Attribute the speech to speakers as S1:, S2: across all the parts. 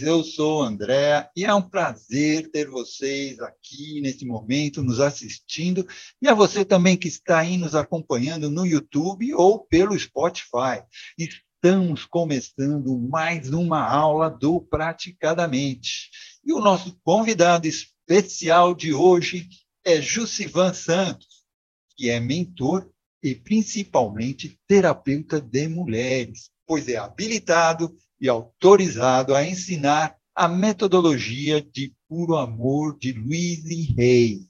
S1: vocês? Eu sou André e é um prazer ter vocês aqui nesse momento nos assistindo e a você também que está aí nos acompanhando no YouTube ou pelo Spotify. Estamos começando mais uma aula do Praticadamente. E o nosso convidado especial de hoje é Jussivan Santos, que é mentor e principalmente terapeuta de mulheres, pois é habilitado e autorizado a ensinar a metodologia de puro amor de Luiz Rey.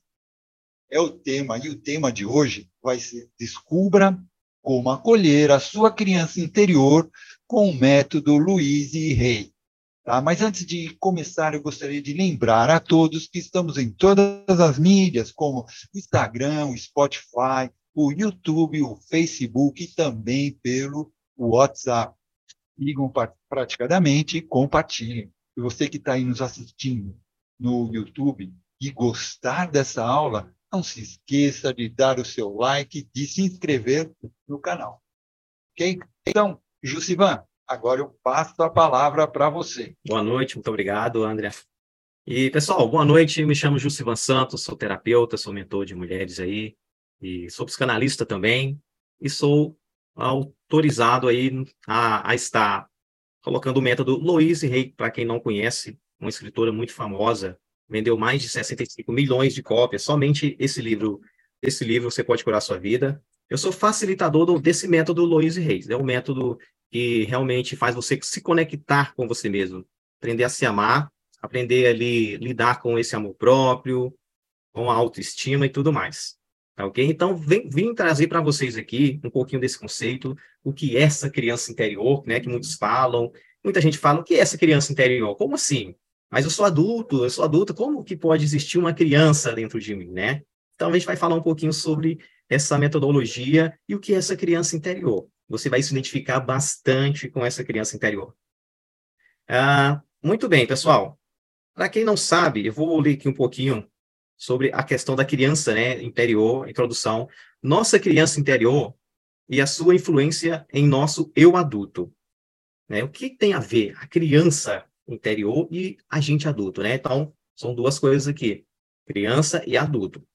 S1: É o tema, e o tema de hoje vai ser Descubra como acolher a sua criança interior com o método Luiz Rey. Tá? Mas antes de começar, eu gostaria de lembrar a todos que estamos em todas as mídias, como o Instagram, o Spotify, o YouTube, o Facebook e também pelo WhatsApp sigam praticadamente e compartilhem. E você que está aí nos assistindo no YouTube e gostar dessa aula, não se esqueça de dar o seu like e se inscrever no canal. Ok? Então, Jusivan, agora eu passo a palavra para você.
S2: Boa noite, muito obrigado, André. E, pessoal, boa noite. Me chamo Jusivan Santos, sou terapeuta, sou mentor de mulheres aí, e sou psicanalista também, e sou autorizado aí a, a estar colocando o método Louise Hay, para quem não conhece, uma escritora muito famosa, vendeu mais de 65 milhões de cópias, somente esse livro, esse livro você pode curar sua vida. Eu sou facilitador do, desse método Louise Reis, é um método que realmente faz você se conectar com você mesmo, aprender a se amar, aprender ali lidar com esse amor próprio, com a autoestima e tudo mais. Tá ok? Então, vem, vim trazer para vocês aqui um pouquinho desse conceito, o que é essa criança interior, né? Que muitos falam. Muita gente fala, o que é essa criança interior? Como assim? Mas eu sou adulto, eu sou adulta, como que pode existir uma criança dentro de mim, né? Então, a gente vai falar um pouquinho sobre essa metodologia e o que é essa criança interior. Você vai se identificar bastante com essa criança interior. Ah, muito bem, pessoal. Para quem não sabe, eu vou ler aqui um pouquinho sobre a questão da criança né, interior, introdução. Nossa criança interior e a sua influência em nosso eu adulto. Né? O que tem a ver a criança interior e a gente adulto? Né? Então, são duas coisas aqui: criança e adulto.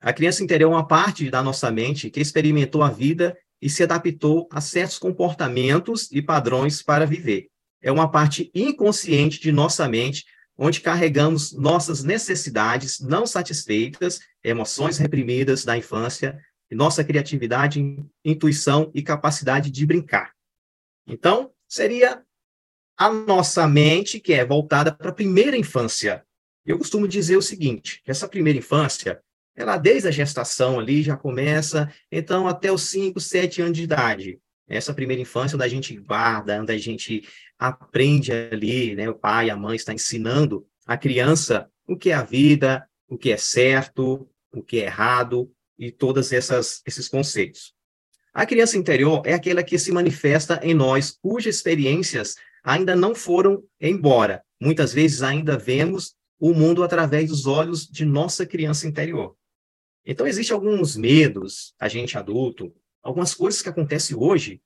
S2: A criança interior é uma parte da nossa mente que experimentou a vida e se adaptou a certos comportamentos e padrões para viver. É uma parte inconsciente de nossa mente onde carregamos nossas necessidades não satisfeitas, emoções reprimidas da infância, nossa criatividade, intuição e capacidade de brincar. Então, seria a nossa mente que é voltada para a primeira infância. Eu costumo dizer o seguinte, essa primeira infância, ela desde a gestação ali já começa, então até os 5, 7 anos de idade. Essa primeira infância onde a gente guarda, onde a gente aprende ali, né? O pai, a mãe está ensinando a criança o que é a vida, o que é certo, o que é errado e todos esses conceitos. A criança interior é aquela que se manifesta em nós, cujas experiências ainda não foram embora. Muitas vezes ainda vemos o mundo através dos olhos de nossa criança interior. Então, existem alguns medos, a gente adulto, algumas coisas que acontecem hoje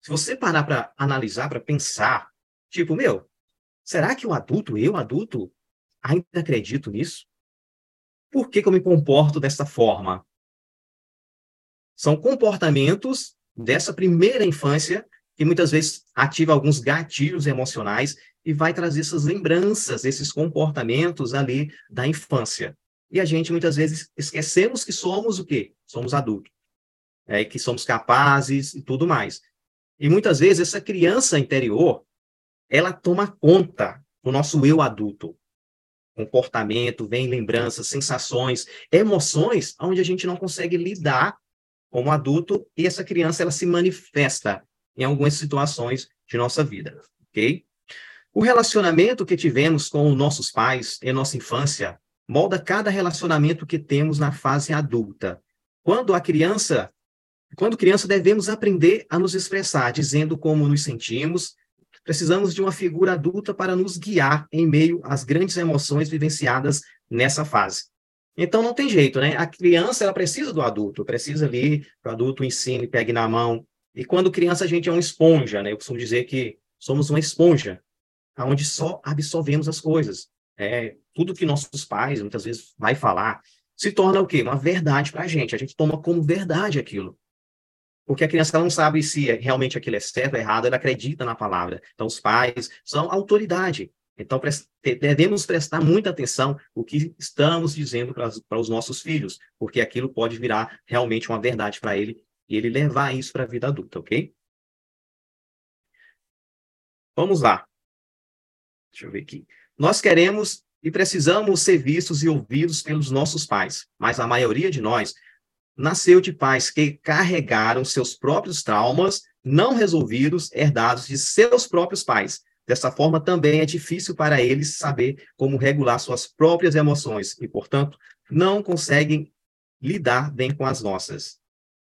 S2: se você parar para analisar, para pensar, tipo, meu, será que o adulto, eu adulto, ainda acredito nisso? Por que, que eu me comporto dessa forma? São comportamentos dessa primeira infância que muitas vezes ativa alguns gatilhos emocionais e vai trazer essas lembranças, esses comportamentos ali da infância. E a gente muitas vezes esquecemos que somos o quê? Somos adultos. É, que somos capazes e tudo mais. E muitas vezes essa criança interior, ela toma conta do nosso eu adulto. Comportamento, vem lembranças, sensações, emoções, onde a gente não consegue lidar como adulto e essa criança ela se manifesta em algumas situações de nossa vida, ok? O relacionamento que tivemos com os nossos pais em nossa infância molda cada relacionamento que temos na fase adulta. Quando a criança quando criança, devemos aprender a nos expressar, dizendo como nos sentimos. Precisamos de uma figura adulta para nos guiar em meio às grandes emoções vivenciadas nessa fase. Então, não tem jeito, né? A criança, ela precisa do adulto, precisa ali que o adulto ensine, pegue na mão. E quando criança, a gente é uma esponja, né? Eu costumo dizer que somos uma esponja, onde só absorvemos as coisas. É, tudo que nossos pais, muitas vezes, vai falar, se torna o quê? Uma verdade para a gente. A gente toma como verdade aquilo. Porque a criança não sabe se é, realmente aquilo é certo ou errado, ela acredita na palavra. Então, os pais são autoridade. Então, devemos prestar muita atenção o que estamos dizendo para os nossos filhos, porque aquilo pode virar realmente uma verdade para ele e ele levar isso para a vida adulta, ok? Vamos lá. Deixa eu ver aqui. Nós queremos e precisamos ser vistos e ouvidos pelos nossos pais, mas a maioria de nós nasceu de pais que carregaram seus próprios traumas não resolvidos, herdados de seus próprios pais, Dessa forma, também é difícil para eles saber como regular suas próprias emoções e, portanto, não conseguem lidar bem com as nossas.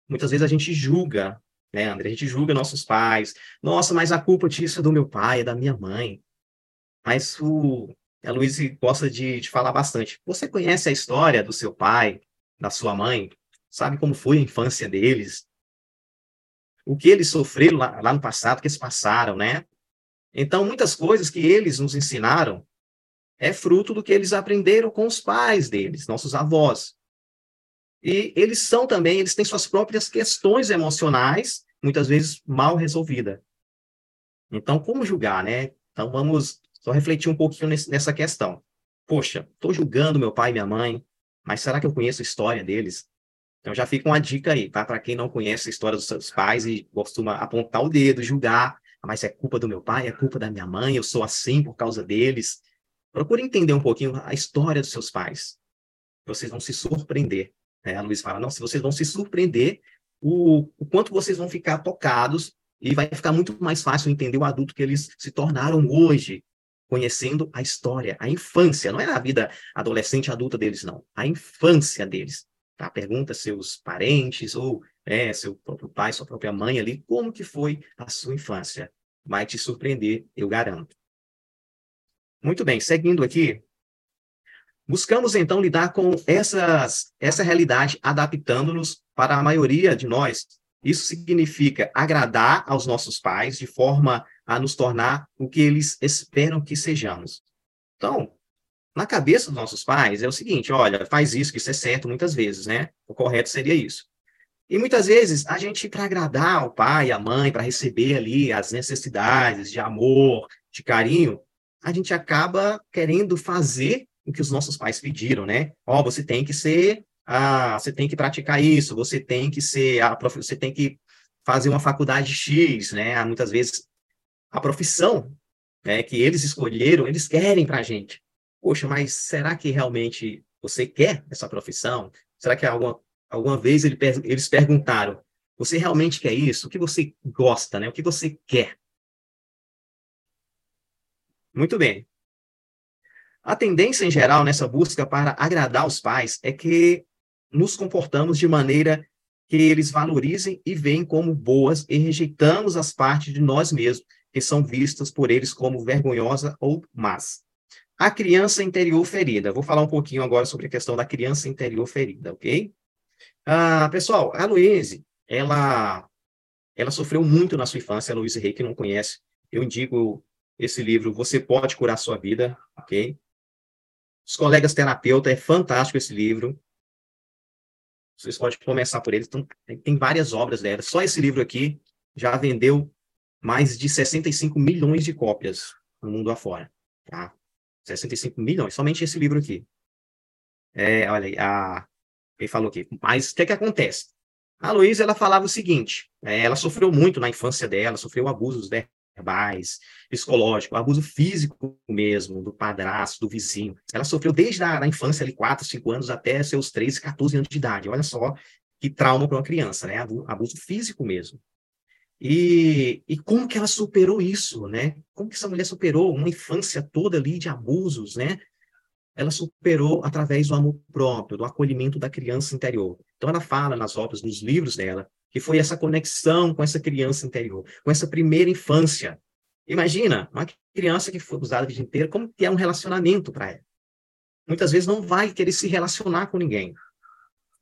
S2: Muitas vezes a gente julga, né, André? A gente julga nossos pais. Nossa, mas a culpa disso é do meu pai, é da minha mãe. Mas o a Luiz gosta de, de falar bastante. Você conhece a história do seu pai, da sua mãe? Sabe como foi a infância deles? O que eles sofreram lá, lá no passado, o que eles passaram, né? Então, muitas coisas que eles nos ensinaram é fruto do que eles aprenderam com os pais deles, nossos avós. E eles são também, eles têm suas próprias questões emocionais, muitas vezes mal resolvidas. Então, como julgar, né? Então, vamos só refletir um pouquinho nessa questão. Poxa, estou julgando meu pai e minha mãe, mas será que eu conheço a história deles? Então, já fica uma dica aí, tá? Para quem não conhece a história dos seus pais e costuma apontar o dedo, julgar, mas é culpa do meu pai, é culpa da minha mãe, eu sou assim por causa deles. Procure entender um pouquinho a história dos seus pais. Vocês vão se surpreender. Né? A Luiz fala, não, se vocês vão se surpreender, o, o quanto vocês vão ficar tocados e vai ficar muito mais fácil entender o adulto que eles se tornaram hoje, conhecendo a história, a infância, não é a vida adolescente adulta deles, não, a infância deles. Tá? Pergunta seus parentes ou é, seu próprio pai, sua própria mãe ali, como que foi a sua infância. Vai te surpreender, eu garanto. Muito bem, seguindo aqui, buscamos então lidar com essas, essa realidade, adaptando-nos para a maioria de nós. Isso significa agradar aos nossos pais de forma a nos tornar o que eles esperam que sejamos. Então, na cabeça dos nossos pais é o seguinte: olha, faz isso, que isso é certo muitas vezes, né? O correto seria isso. E muitas vezes a gente, para agradar o pai, a mãe, para receber ali as necessidades de amor, de carinho, a gente acaba querendo fazer o que os nossos pais pediram, né? Ó, oh, você tem que ser, ah, você tem que praticar isso, você tem que ser, a prof... você tem que fazer uma faculdade X, né? Muitas vezes a profissão né, que eles escolheram, eles querem para a gente. Poxa, mas será que realmente você quer essa profissão? Será que alguma alguma vez ele, eles perguntaram: você realmente quer isso? O que você gosta, né? O que você quer? Muito bem. A tendência em geral nessa busca para agradar os pais é que nos comportamos de maneira que eles valorizem e veem como boas e rejeitamos as partes de nós mesmos que são vistas por eles como vergonhosa ou más. A criança interior ferida. Vou falar um pouquinho agora sobre a questão da criança interior ferida, ok? Ah, pessoal, a Luíse, ela, ela sofreu muito na sua infância, a Luíse Rei, que não conhece, eu indico esse livro, Você Pode Curar Sua Vida, ok? Os colegas terapeuta, é fantástico esse livro. Vocês podem começar por ele. Então, tem várias obras dela. Só esse livro aqui já vendeu mais de 65 milhões de cópias no mundo afora. Tá? 65 milhões, somente esse livro aqui. É, olha aí, a ele falou aqui. Mas o que, é que acontece? A Luísa, ela falava o seguinte, é, ela sofreu muito na infância dela, sofreu abusos verbais, psicológico, abuso físico mesmo, do padrasto, do vizinho. Ela sofreu desde a infância, ali, 4, 5 anos, até seus 13, 14 anos de idade. Olha só que trauma para uma criança, né? Abuso físico mesmo. E, e como que ela superou isso, né? Como que essa mulher superou uma infância toda ali de abusos, né? ela superou através do amor próprio, do acolhimento da criança interior. Então, ela fala nas obras, nos livros dela, que foi essa conexão com essa criança interior, com essa primeira infância. Imagina, uma criança que foi abusada a vida inteira, como que é um relacionamento para ela? Muitas vezes não vai querer se relacionar com ninguém.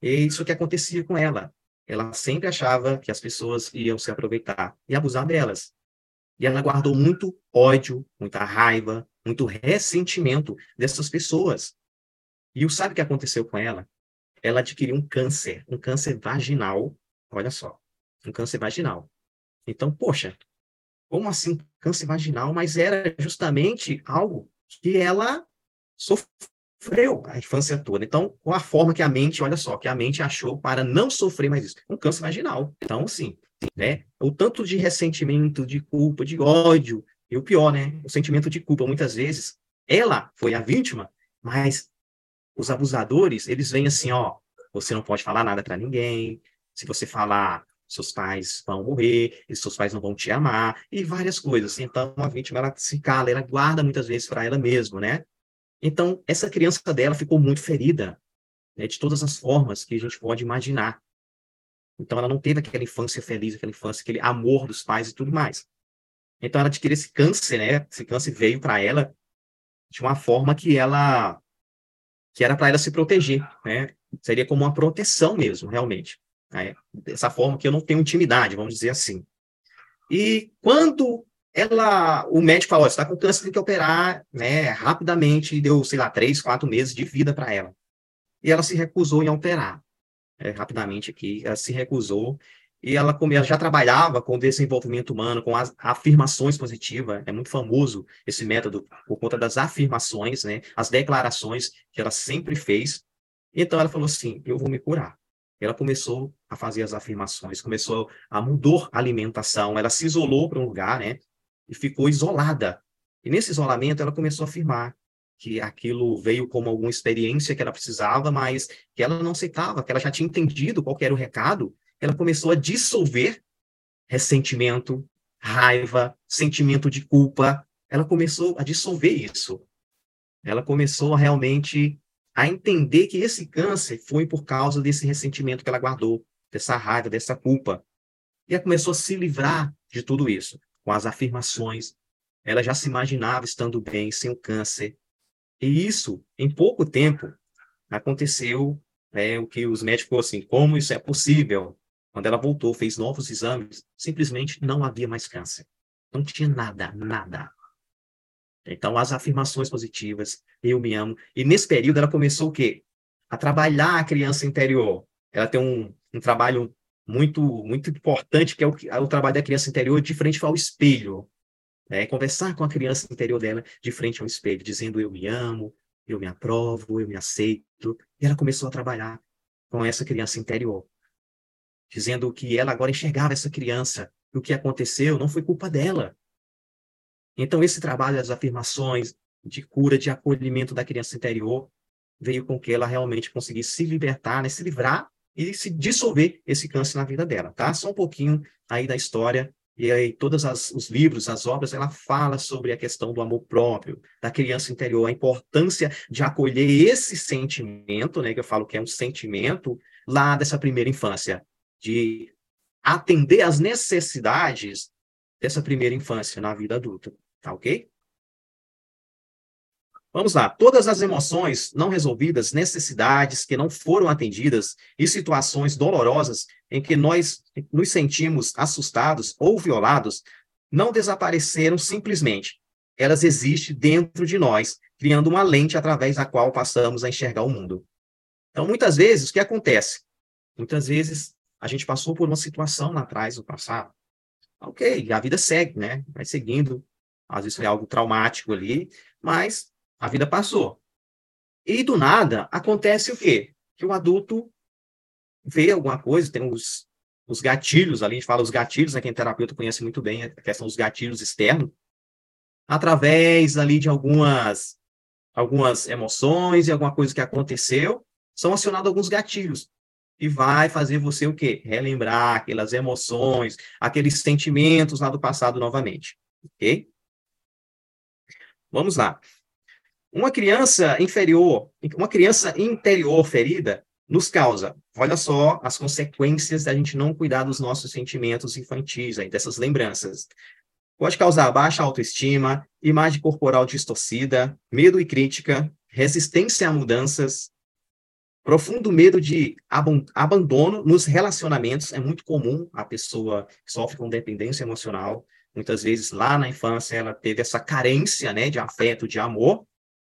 S2: E isso que acontecia com ela. Ela sempre achava que as pessoas iam se aproveitar e abusar delas. E ela guardou muito ódio, muita raiva, muito ressentimento dessas pessoas. E o sabe o que aconteceu com ela? Ela adquiriu um câncer, um câncer vaginal. Olha só, um câncer vaginal. Então, poxa, como assim câncer vaginal? Mas era justamente algo que ela sofreu a infância toda. Então, qual a forma que a mente, olha só, que a mente achou para não sofrer mais isso? Um câncer vaginal. Então, sim, né? O tanto de ressentimento, de culpa, de ódio, e o pior, né? O sentimento de culpa, muitas vezes, ela foi a vítima, mas os abusadores, eles vêm assim, ó, você não pode falar nada para ninguém, se você falar, seus pais vão morrer, e seus pais não vão te amar, e várias coisas. Então, a vítima, ela se cala, ela guarda muitas vezes para ela mesma, né? Então, essa criança dela ficou muito ferida, né, de todas as formas que a gente pode imaginar. Então, ela não teve aquela infância feliz, aquela infância, aquele amor dos pais e tudo mais. Então, ela adquiriu esse câncer, né? Esse câncer veio para ela de uma forma que ela que era para ela se proteger, né? Seria como uma proteção mesmo, realmente. Né? Dessa forma que eu não tenho intimidade, vamos dizer assim. E quando ela, o médico falou, está com câncer, tem que operar, né, rapidamente, deu, sei lá, três, quatro meses de vida para ela. E ela se recusou em operar, é, rapidamente aqui, ela se recusou, e ela, ela já trabalhava com desenvolvimento humano, com as afirmações positivas, é muito famoso esse método por conta das afirmações, né, as declarações que ela sempre fez. Então ela falou assim, eu vou me curar. Ela começou a fazer as afirmações, começou a mudar a alimentação, ela se isolou para um lugar, né, e ficou isolada. E nesse isolamento ela começou a afirmar que aquilo veio como alguma experiência que ela precisava, mas que ela não aceitava, que ela já tinha entendido qual era o recado. Ela começou a dissolver ressentimento, raiva, sentimento de culpa. Ela começou a dissolver isso. Ela começou a realmente a entender que esse câncer foi por causa desse ressentimento que ela guardou, dessa raiva, dessa culpa. E ela começou a se livrar de tudo isso com as afirmações. Ela já se imaginava estando bem, sem o câncer. E isso, em pouco tempo, aconteceu é, o que os médicos assim, como isso é possível? Quando ela voltou, fez novos exames, simplesmente não havia mais câncer. Não tinha nada, nada. Então, as afirmações positivas, eu me amo. E nesse período, ela começou o quê? A trabalhar a criança interior. Ela tem um, um trabalho muito muito importante, que é o, o trabalho da criança interior de frente ao espelho. Né? Conversar com a criança interior dela de frente ao espelho, dizendo eu me amo, eu me aprovo, eu me aceito. E ela começou a trabalhar com essa criança interior, dizendo que ela agora enxergava essa criança, e o que aconteceu não foi culpa dela. Então, esse trabalho das afirmações, de cura, de acolhimento da criança interior, veio com que ela realmente conseguisse se libertar, né, se livrar e se dissolver esse câncer na vida dela, tá? Só um pouquinho aí da história e aí todos as, os livros, as obras, ela fala sobre a questão do amor próprio, da criança interior, a importância de acolher esse sentimento, né, que eu falo que é um sentimento lá dessa primeira infância, de atender às necessidades dessa primeira infância na vida adulta, tá ok? Vamos lá. Todas as emoções não resolvidas, necessidades que não foram atendidas e situações dolorosas em que nós nos sentimos assustados ou violados não desapareceram simplesmente. Elas existem dentro de nós, criando uma lente através da qual passamos a enxergar o mundo. Então, muitas vezes, o que acontece? Muitas vezes a gente passou por uma situação lá atrás, no passado. Ok, a vida segue, né? Vai seguindo. Às vezes foi algo traumático ali, mas a vida passou. E do nada acontece o quê? Que o adulto vê alguma coisa, tem os, os gatilhos ali, a gente fala os gatilhos, né, quem é terapeuta conhece muito bem a questão dos gatilhos externos, através ali de algumas algumas emoções e alguma coisa que aconteceu, são acionados alguns gatilhos e vai fazer você o quê? Relembrar aquelas emoções, aqueles sentimentos lá do passado novamente, ok? Vamos lá. Uma criança inferior, uma criança interior ferida, nos causa, olha só as consequências da gente não cuidar dos nossos sentimentos infantis, aí, dessas lembranças. Pode causar baixa autoestima, imagem corporal distorcida, medo e crítica, resistência a mudanças, profundo medo de abandono nos relacionamentos. É muito comum a pessoa que sofre com dependência emocional Muitas vezes lá na infância ela teve essa carência, né, de afeto, de amor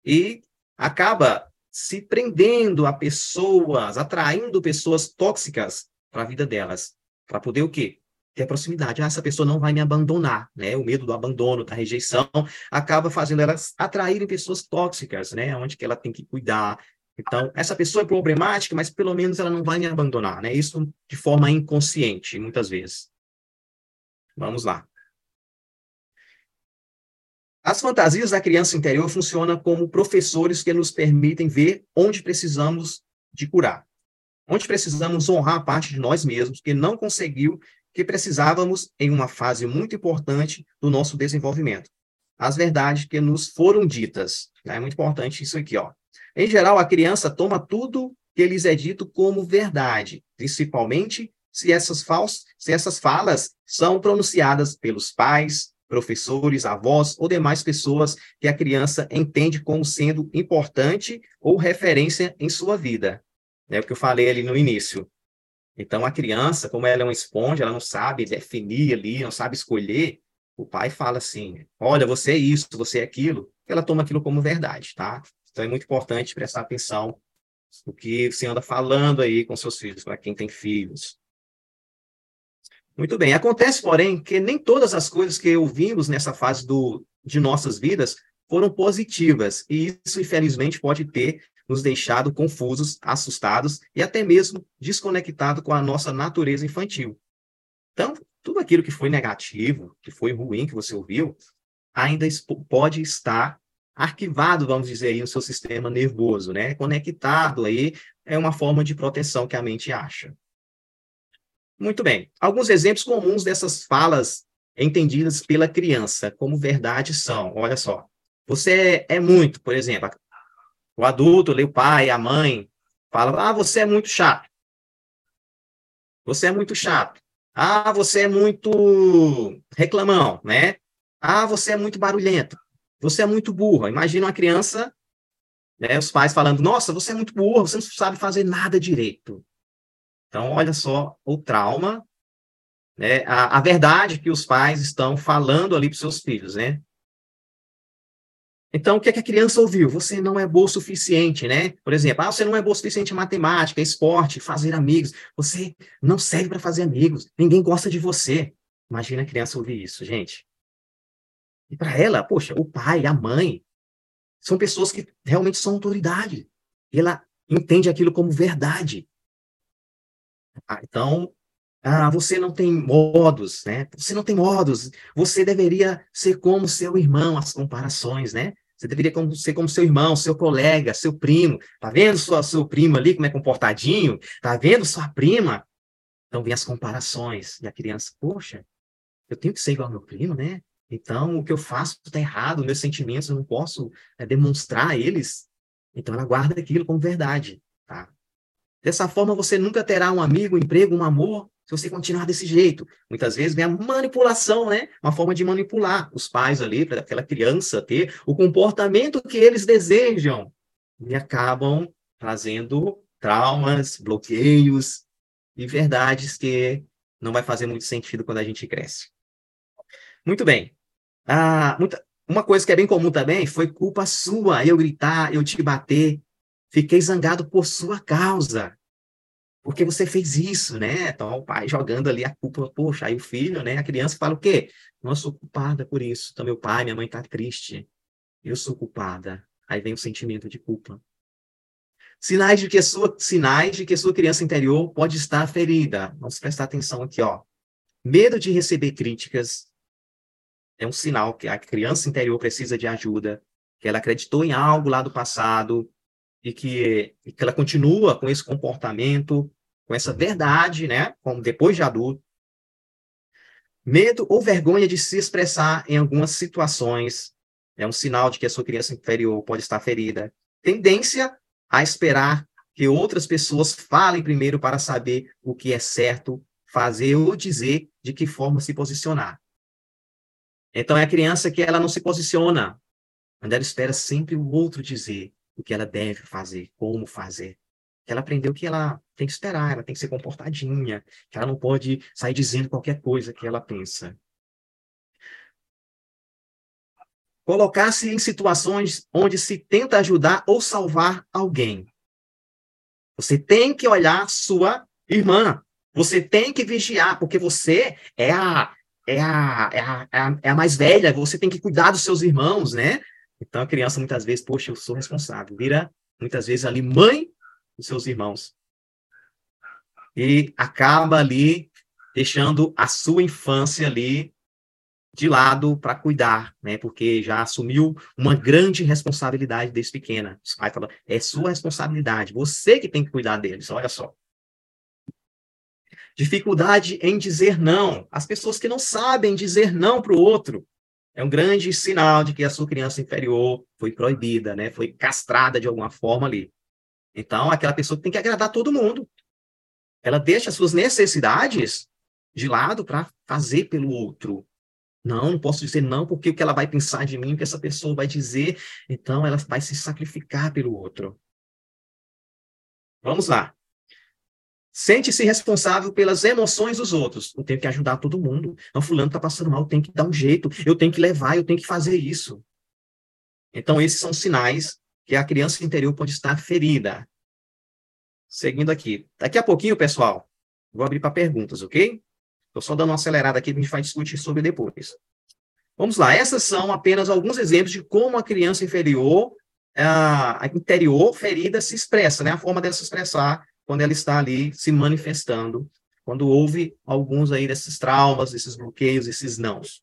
S2: e acaba se prendendo a pessoas, atraindo pessoas tóxicas para a vida delas, para poder o quê? Ter proximidade. Ah, essa pessoa não vai me abandonar, né? O medo do abandono, da rejeição, acaba fazendo elas atraírem pessoas tóxicas, né? Onde que ela tem que cuidar. Então, essa pessoa é problemática, mas pelo menos ela não vai me abandonar, né? Isso de forma inconsciente, muitas vezes. Vamos lá. As fantasias da criança interior funcionam como professores que nos permitem ver onde precisamos de curar, onde precisamos honrar a parte de nós mesmos que não conseguiu, que precisávamos em uma fase muito importante do nosso desenvolvimento. As verdades que nos foram ditas. Né? É muito importante isso aqui. Ó. Em geral, a criança toma tudo que lhes é dito como verdade, principalmente se essas, fals se essas falas são pronunciadas pelos pais, professores, avós ou demais pessoas que a criança entende como sendo importante ou referência em sua vida. É o que eu falei ali no início. Então, a criança, como ela é uma esponja, ela não sabe definir ali, não sabe escolher, o pai fala assim, olha, você é isso, você é aquilo, ela toma aquilo como verdade, tá? Então, é muito importante prestar atenção no que você anda falando aí com seus filhos, para quem tem filhos. Muito bem. Acontece, porém, que nem todas as coisas que ouvimos nessa fase do, de nossas vidas foram positivas, e isso, infelizmente, pode ter nos deixado confusos, assustados e até mesmo desconectado com a nossa natureza infantil. Então, tudo aquilo que foi negativo, que foi ruim que você ouviu, ainda pode estar arquivado, vamos dizer aí, no seu sistema nervoso, né? Conectado aí, é uma forma de proteção que a mente acha. Muito bem. Alguns exemplos comuns dessas falas entendidas pela criança como verdade são, olha só, você é muito, por exemplo, o adulto, o pai, a mãe, fala, ah, você é muito chato. Você é muito chato. Ah, você é muito reclamão, né? Ah, você é muito barulhento. Você é muito burro. Imagina uma criança, né, os pais falando, nossa, você é muito burro, você não sabe fazer nada direito. Então, olha só o trauma, né? a, a verdade que os pais estão falando ali para seus filhos, né? Então, o que, é que a criança ouviu? Você não é boa o suficiente, né? Por exemplo, ah, você não é boa o suficiente em matemática, esporte, fazer amigos. Você não serve para fazer amigos. Ninguém gosta de você. Imagina a criança ouvir isso, gente. E para ela, poxa, o pai, a mãe, são pessoas que realmente são autoridade. Ela entende aquilo como verdade. Ah, então, ah, você não tem modos, né? Você não tem modos. Você deveria ser como seu irmão, as comparações, né? Você deveria ser como seu irmão, seu colega, seu primo. Tá vendo sua, seu primo ali como é comportadinho? Tá vendo sua prima? Então vem as comparações. E a criança, poxa, eu tenho que ser igual ao meu primo, né? Então o que eu faço está errado, meus sentimentos eu não posso é, demonstrar eles. Então ela guarda aquilo como verdade, tá? Dessa forma, você nunca terá um amigo, um emprego, um amor, se você continuar desse jeito. Muitas vezes vem a manipulação, né? Uma forma de manipular os pais ali, para aquela criança ter o comportamento que eles desejam. E acabam trazendo traumas, bloqueios e verdades que não vai fazer muito sentido quando a gente cresce. Muito bem. Ah, muita, uma coisa que é bem comum também foi culpa sua, eu gritar, eu te bater. Fiquei zangado por sua causa. Porque você fez isso, né? Então, o pai jogando ali a culpa, poxa, aí o filho, né? A criança fala o quê? Não sou culpada por isso. Então, meu pai, minha mãe tá triste. Eu sou culpada. Aí vem o sentimento de culpa. Sinais de que sua, sinais de que sua criança interior pode estar ferida. Vamos prestar atenção aqui, ó. Medo de receber críticas é um sinal que a criança interior precisa de ajuda, que ela acreditou em algo lá do passado e que, e que ela continua com esse comportamento, com essa verdade, né, como depois de adulto. Medo ou vergonha de se expressar em algumas situações é um sinal de que a sua criança inferior pode estar ferida. Tendência a esperar que outras pessoas falem primeiro para saber o que é certo fazer ou dizer de que forma se posicionar. Então é a criança que ela não se posiciona, mas ela espera sempre o outro dizer o que ela deve fazer, como fazer. Ela aprendeu que ela tem que esperar, ela tem que ser comportadinha, que ela não pode sair dizendo qualquer coisa que ela pensa. colocar-se em situações onde se tenta ajudar ou salvar alguém. Você tem que olhar sua irmã. Você tem que vigiar, porque você é a, é a, é a, é a, é mais velha, você tem que cuidar dos seus irmãos, né? Então a criança muitas vezes, poxa, eu sou responsável, vira muitas vezes ali mãe dos seus irmãos. E acaba ali deixando a sua infância ali de lado para cuidar, né? Porque já assumiu uma grande responsabilidade desde pequena. Os pais falam, é sua responsabilidade, você que tem que cuidar deles, olha só. Dificuldade em dizer não. As pessoas que não sabem dizer não para o outro. É um grande sinal de que a sua criança inferior foi proibida, né? Foi castrada de alguma forma ali. Então, aquela pessoa tem que agradar todo mundo. Ela deixa as suas necessidades de lado para fazer pelo outro. Não, não posso dizer não, porque o que ela vai pensar de mim, o que essa pessoa vai dizer, então ela vai se sacrificar pelo outro. Vamos lá. Sente-se responsável pelas emoções dos outros. Eu tenho que ajudar todo mundo. Não, fulano está passando mal, eu tenho que dar um jeito, eu tenho que levar, eu tenho que fazer isso. Então, esses são sinais que a criança interior pode estar ferida. Seguindo aqui. Daqui a pouquinho, pessoal, vou abrir para perguntas, ok? Estou só dando uma acelerada aqui, a gente vai discutir sobre depois. Vamos lá, essas são apenas alguns exemplos de como a criança inferior, a interior ferida se expressa, né? A forma dela se expressar quando ela está ali se manifestando, quando houve alguns aí desses traumas, esses bloqueios, esses nãos.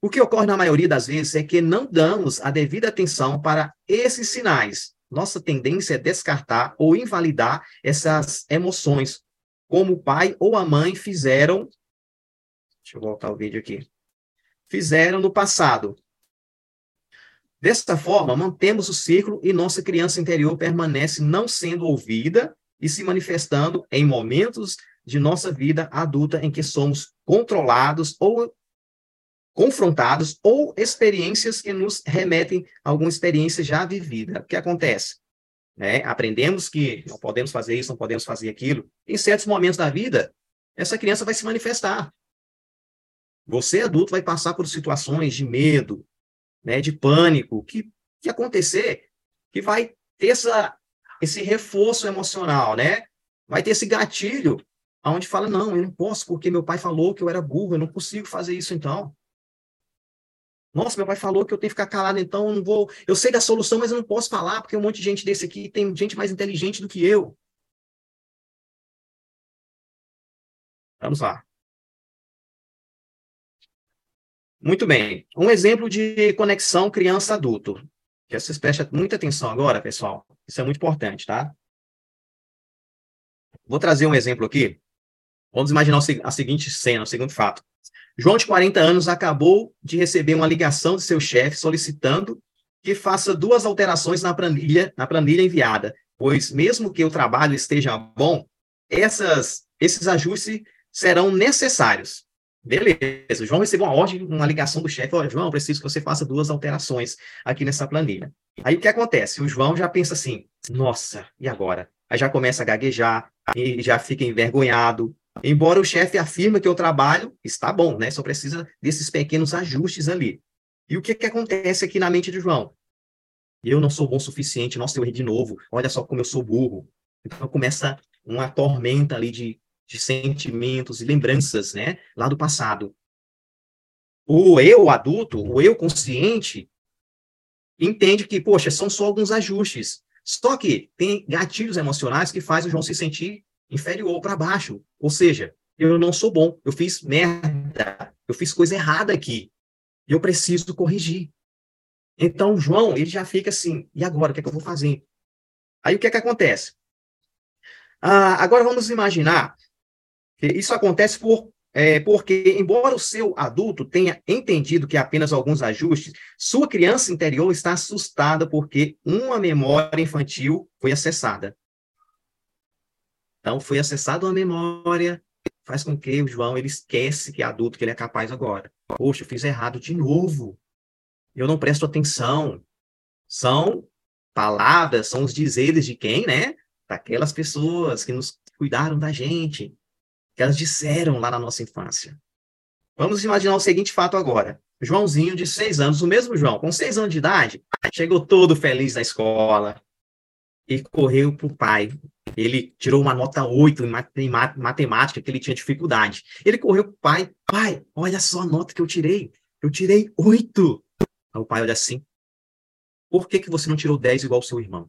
S2: O que ocorre na maioria das vezes é que não damos a devida atenção para esses sinais. Nossa tendência é descartar ou invalidar essas emoções, como o pai ou a mãe fizeram. Deixa eu voltar o vídeo aqui. Fizeram no passado. Desta forma, mantemos o ciclo e nossa criança interior permanece não sendo ouvida e se manifestando em momentos de nossa vida adulta em que somos controlados ou confrontados ou experiências que nos remetem a alguma experiência já vivida. O que acontece? né? aprendemos que não podemos fazer isso, não podemos fazer aquilo, em certos momentos da vida, essa criança vai se manifestar. Você, adulto, vai passar por situações de medo, né, de pânico, que, que acontecer, que vai ter essa, esse reforço emocional, né? Vai ter esse gatilho, onde fala, não, eu não posso, porque meu pai falou que eu era burro, eu não consigo fazer isso então. Nossa, meu pai falou que eu tenho que ficar calado, então eu não vou. Eu sei da solução, mas eu não posso falar, porque um monte de gente desse aqui tem gente mais inteligente do que eu. Vamos lá. Muito bem. Um exemplo de conexão criança-adulto. Que vocês prestem muita atenção agora, pessoal. Isso é muito importante, tá? Vou trazer um exemplo aqui. Vamos imaginar a seguinte cena, o seguinte fato. João, de 40 anos, acabou de receber uma ligação de seu chefe solicitando que faça duas alterações na planilha, na planilha enviada, pois mesmo que o trabalho esteja bom, essas, esses ajustes serão necessários. Beleza, o João recebeu uma ordem, uma ligação do chefe, olha, João, preciso que você faça duas alterações aqui nessa planilha. Aí o que acontece? O João já pensa assim, nossa, e agora? Aí já começa a gaguejar, e já fica envergonhado, Embora o chefe afirme que o trabalho está bom, né? Só precisa desses pequenos ajustes ali. E o que, que acontece aqui na mente de João? Eu não sou bom o suficiente, nossa, eu errei de novo, olha só como eu sou burro. Então começa uma tormenta ali de, de sentimentos e lembranças, né? Lá do passado. O eu adulto, o eu consciente, entende que, poxa, são só alguns ajustes. Só que tem gatilhos emocionais que fazem o João se sentir inferior para baixo. Ou seja, eu não sou bom, eu fiz merda, eu fiz coisa errada aqui. Eu preciso corrigir. Então, João, ele já fica assim, e agora, o que é que eu vou fazer? Aí, o que é que acontece? Ah, agora, vamos imaginar isso acontece por, é, porque, embora o seu adulto tenha entendido que apenas alguns ajustes, sua criança interior está assustada porque uma memória infantil foi acessada. Então, foi acessado uma memória, faz com que o João ele esquece que é adulto, que ele é capaz agora. Poxa, eu fiz errado de novo. Eu não presto atenção. São palavras, são os dizeres de quem, né? Daquelas pessoas que nos cuidaram da gente, que elas disseram lá na nossa infância. Vamos imaginar o seguinte fato agora. Joãozinho de seis anos, o mesmo João, com seis anos de idade, chegou todo feliz na escola e correu para o pai. Ele tirou uma nota 8 em matemática, que ele tinha dificuldade. Ele correu para o pai, pai, olha só a nota que eu tirei. Eu tirei 8. Aí o pai olha assim, por que, que você não tirou 10 igual o seu irmão?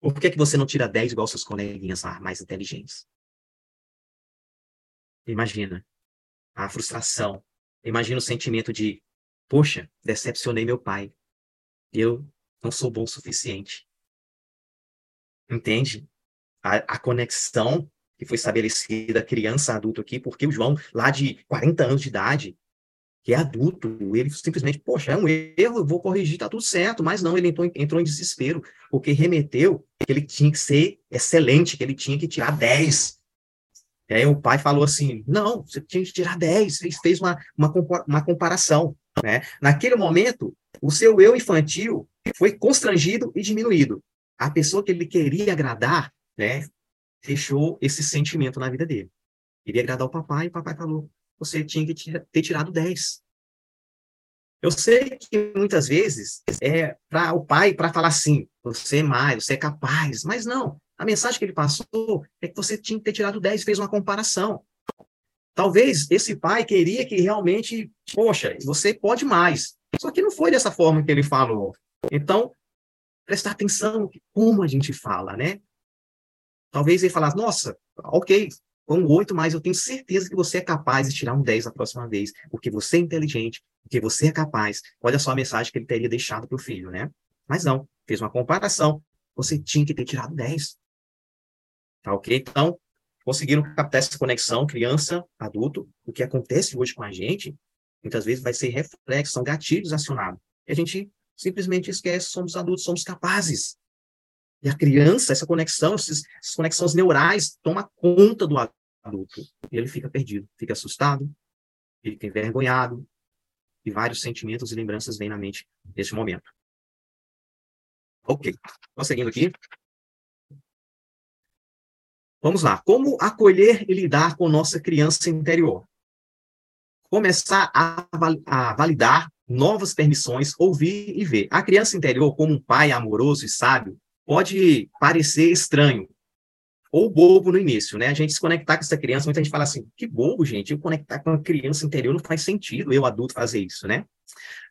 S2: Por que, que você não tira 10 igual seus coleguinhas mais inteligentes? Imagina a frustração. Imagina o sentimento de, poxa, decepcionei meu pai. Eu não sou bom o suficiente. Entende? A, a conexão que foi estabelecida criança-adulto aqui, porque o João, lá de 40 anos de idade, que é adulto, ele simplesmente, poxa, é um erro, eu vou corrigir, tá tudo certo, mas não, ele entrou, entrou em desespero, porque remeteu que ele tinha que ser excelente, que ele tinha que tirar 10. E aí o pai falou assim, não, você tinha que tirar 10, fez, fez uma, uma, uma comparação. Né? Naquele momento, o seu eu infantil foi constrangido e diminuído. A pessoa que ele queria agradar, né, deixou esse sentimento na vida dele. Queria agradar o papai, e o papai falou, você tinha que ter tirado 10. Eu sei que muitas vezes é para o pai para falar assim, você é mais, você é capaz, mas não. A mensagem que ele passou é que você tinha que ter tirado 10, fez uma comparação. Talvez esse pai queria que realmente, poxa, você pode mais. Só que não foi dessa forma que ele falou. Então, prestar atenção como a gente fala, né? Talvez ele falasse, nossa, ok, com oito, mas eu tenho certeza que você é capaz de tirar um 10 a próxima vez, porque você é inteligente, porque você é capaz. Olha só a mensagem que ele teria deixado para o filho, né? Mas não, fez uma comparação. Você tinha que ter tirado 10. Tá ok? Então, conseguiram captar essa conexão criança, adulto. O que acontece hoje com a gente, muitas vezes vai ser reflexo, são gatilhos acionados. E a gente simplesmente esquece, somos adultos, somos capazes. E a criança, essa conexão, essas, conexões neurais, toma conta do adulto. E ele fica perdido, fica assustado, fica envergonhado, e vários sentimentos e lembranças vêm na mente nesse momento. Ok, prosseguindo aqui. Vamos lá. Como acolher e lidar com nossa criança interior? Começar a, a validar novas permissões, ouvir e ver. A criança interior, como um pai amoroso e sábio, pode parecer estranho ou bobo no início, né? A gente se conectar com essa criança, muita gente fala assim, que bobo, gente, eu conectar com a criança interior não faz sentido eu, adulto, fazer isso, né?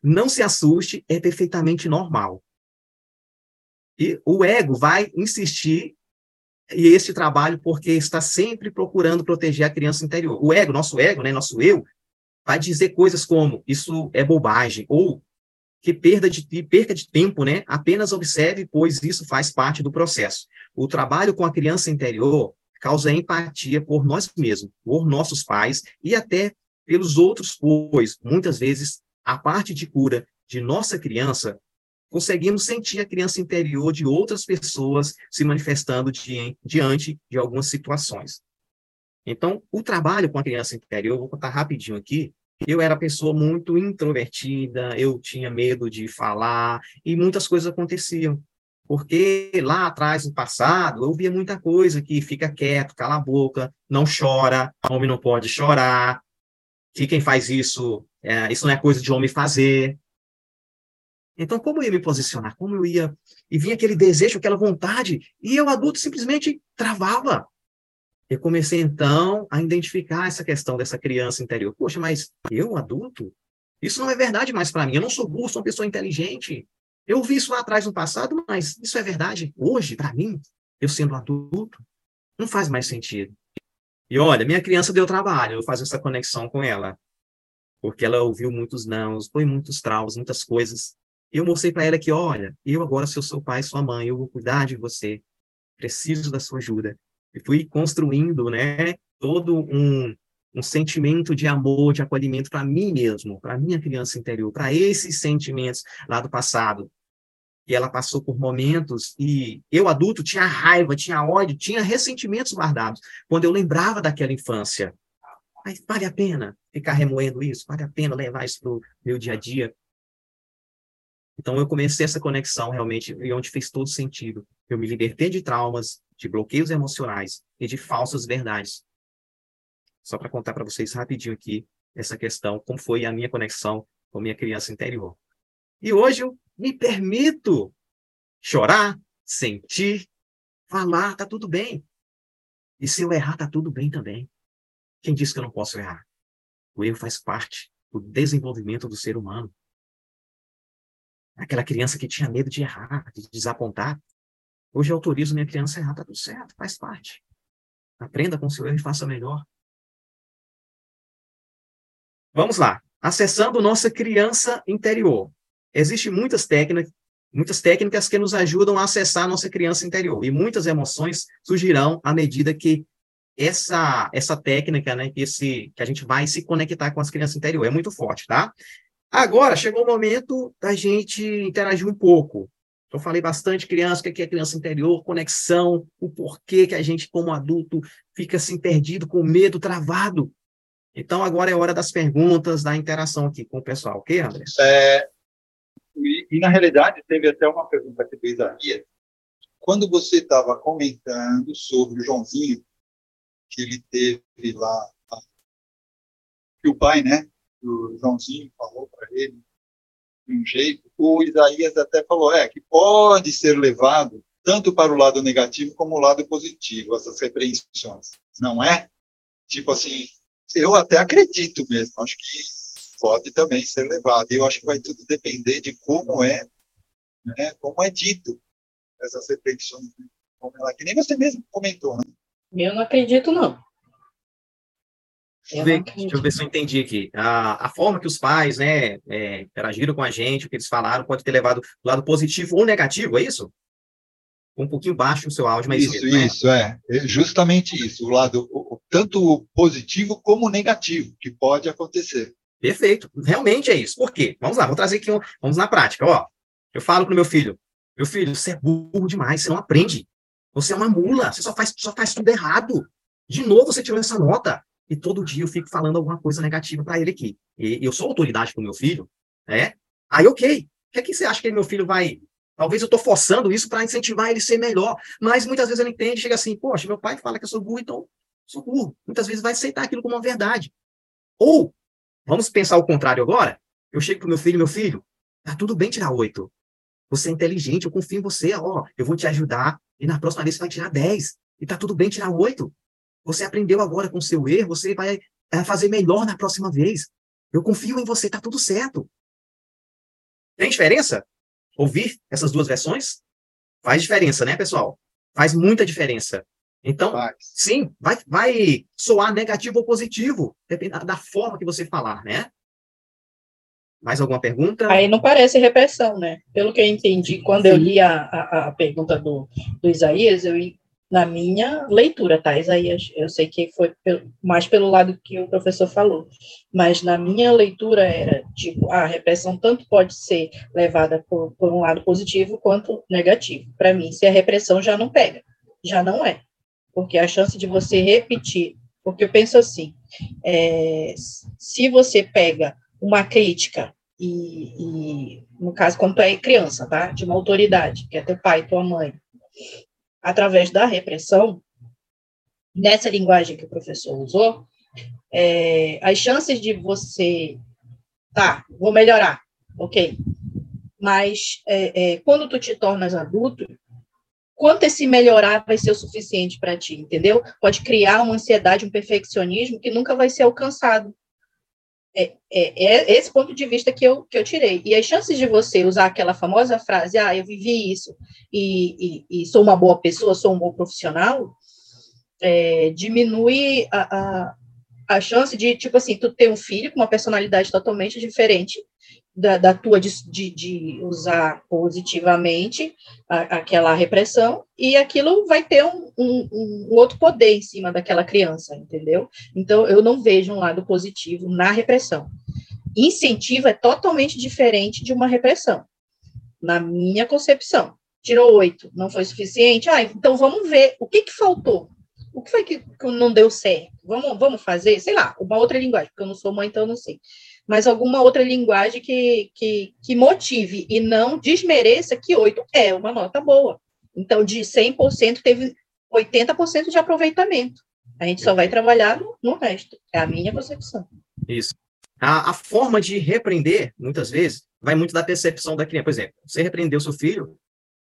S2: Não se assuste, é perfeitamente normal. E o ego vai insistir e esse trabalho porque está sempre procurando proteger a criança interior. O ego, nosso ego, né, nosso eu, vai dizer coisas como isso é bobagem ou que perda de, perca de tempo, né? Apenas observe, pois isso faz parte do processo. O trabalho com a criança interior causa empatia por nós mesmos, por nossos pais e até pelos outros, pois muitas vezes a parte de cura de nossa criança conseguimos sentir a criança interior de outras pessoas se manifestando di diante de algumas situações. Então, o trabalho com a criança interior, vou contar rapidinho aqui, eu era pessoa muito introvertida, eu tinha medo de falar e muitas coisas aconteciam. Porque lá atrás, no passado, eu via muita coisa que fica quieto, cala a boca, não chora, homem não pode chorar, que quem faz isso, é, isso não é coisa de homem fazer. Então, como eu ia me posicionar? Como eu ia. E vinha aquele desejo, aquela vontade, e eu, adulto, simplesmente travava. Eu comecei, então, a identificar essa questão dessa criança interior. Poxa, mas eu, adulto? Isso não é verdade mais para mim. Eu não sou burro, sou uma pessoa inteligente. Eu vi isso lá atrás no passado, mas isso é verdade hoje, para mim, eu sendo adulto? Não faz mais sentido. E olha, minha criança deu trabalho, eu faço essa conexão com ela. Porque ela ouviu muitos nãos, foi muitos traumas, muitas coisas. Eu mostrei para ela que, olha, eu agora sou seu pai, sua mãe, eu vou cuidar de você. Preciso da sua ajuda e fui construindo, né, todo um, um sentimento de amor, de acolhimento para mim mesmo, para minha criança interior, para esses sentimentos lá do passado. E ela passou por momentos e eu adulto tinha raiva, tinha ódio, tinha ressentimentos guardados quando eu lembrava daquela infância. Mas vale a pena ficar remoendo isso? Vale a pena levar isso para o meu dia a dia? Então eu comecei essa conexão realmente e onde fez todo sentido. Eu me libertei de traumas, de bloqueios emocionais e de falsas verdades. Só para contar para vocês rapidinho aqui, essa questão, como foi a minha conexão com a minha criança interior. E hoje eu me permito chorar, sentir, falar, tá tudo bem. E se eu errar, tá tudo bem também. Quem disse que eu não posso errar? O erro faz parte do desenvolvimento do ser humano. Aquela criança que tinha medo de errar, de desapontar. Hoje eu autorizo minha criança a errar, tá tudo certo, faz parte. Aprenda com seu erro e faça melhor. Vamos lá. Acessando nossa criança interior. Existem muitas técnicas, muitas técnicas que nos ajudam a acessar nossa criança interior. E muitas emoções surgirão à medida que essa essa técnica, né, que esse que a gente vai se conectar com as crianças interior é muito forte, tá? Agora chegou o momento da gente interagir um pouco. Eu falei bastante criança, o que é criança interior, conexão, o porquê que a gente, como adulto, fica assim perdido, com medo, travado. Então, agora é hora das perguntas, da interação aqui com o pessoal, ok, André?
S1: É, e, e, na realidade, teve até uma pergunta aqui do Isaías. Quando você estava comentando sobre o Joãozinho, que ele teve lá, que o pai, né, do Joãozinho falou para ele de um jeito, o Isaías até falou, é, que pode ser levado tanto para o lado negativo como o lado positivo, essas repreensões, não é? Tipo assim, eu até acredito mesmo, acho que pode também ser levado. Eu acho que vai tudo depender de como é, né, como é dito essas repreensões, né? como ela, que nem você mesmo comentou, né?
S3: Eu não acredito, não.
S2: Deixa eu, ver, deixa eu ver se eu entendi aqui. A, a forma que os pais né, é, interagiram com a gente, o que eles falaram, pode ter levado do lado positivo ou negativo, é isso? Um pouquinho baixo o seu áudio, mas
S1: isso, mesmo, isso é. é justamente isso, o lado o, tanto positivo como negativo que pode acontecer.
S2: Perfeito, realmente é isso. Por quê? Vamos lá, vou trazer aqui, um, vamos na prática. Ó, eu falo para o meu filho, meu filho, você é burro demais, você não aprende. Você é uma mula, você só faz, só faz tudo errado. De novo você tirou essa nota. E todo dia eu fico falando alguma coisa negativa para ele aqui. E eu sou autoridade com meu filho, né? Aí, ok. O que, é que você acha que meu filho vai. Talvez eu estou forçando isso para incentivar ele a ser melhor. Mas muitas vezes ele entende, chega assim, poxa, meu pai fala que eu sou burro, então sou burro. Muitas vezes vai aceitar aquilo como uma verdade. Ou, vamos pensar o contrário agora. Eu chego pro meu filho, meu filho, tá tudo bem tirar oito. Você é inteligente, eu confio em você, ó, eu vou te ajudar, e na próxima vez você vai tirar 10. E tá tudo bem tirar 8. Você aprendeu agora com o seu erro, você vai é, fazer melhor na próxima vez. Eu confio em você, tá tudo certo. Tem diferença? Ouvir essas duas versões? Faz diferença, né, pessoal? Faz muita diferença. Então, sim, vai, vai soar negativo ou positivo, dependendo da forma que você falar, né? Mais alguma pergunta?
S3: Aí não parece repressão, né? Pelo que eu entendi, quando eu li a, a, a pergunta do, do Isaías, eu na minha leitura, tá, Isaías? Eu sei que foi mais pelo lado que o professor falou, mas na minha leitura era, tipo, a repressão tanto pode ser levada por, por um lado positivo quanto negativo. Para mim, se a repressão já não pega, já não é, porque a chance de você repetir, porque eu penso assim, é, se você pega uma crítica, e, e, no caso, quando tu é criança, tá? De uma autoridade, que é teu pai, tua mãe, através da repressão, nessa linguagem que o professor usou, é, as chances de você, tá, vou melhorar, ok, mas é, é, quando tu te tornas adulto, quanto esse melhorar vai ser o suficiente para ti, entendeu? Pode criar uma ansiedade, um perfeccionismo que nunca vai ser alcançado. É, é, é, esse ponto de vista que eu, que eu tirei. E as chances de você usar aquela famosa frase, ah, eu vivi isso e, e, e sou uma boa pessoa, sou um bom profissional, é, diminui a, a, a chance de, tipo assim, tu ter um filho com uma personalidade totalmente diferente da, da tua de, de, de, usar positivamente a, aquela repressão e aquilo vai ter um, um, um, outro poder em cima daquela criança, entendeu? Então, eu não vejo um lado positivo na repressão. Incentivo é totalmente diferente de uma repressão, na minha concepção. Tirou oito, não foi suficiente? Ah, então vamos ver o que, que faltou. O que foi que, não deu certo? Vamos, vamos fazer, sei lá, uma outra linguagem, porque eu não sou mãe, então eu não sei mas alguma outra linguagem que, que, que motive e não desmereça que 8 é uma nota boa. Então, de 100%, teve 80% de aproveitamento. A gente só vai trabalhar no, no resto. É a minha concepção.
S2: Isso. a, a forma de repreender, muitas vezes, vai muito da percepção da criança. Por exemplo, você repreendeu seu filho,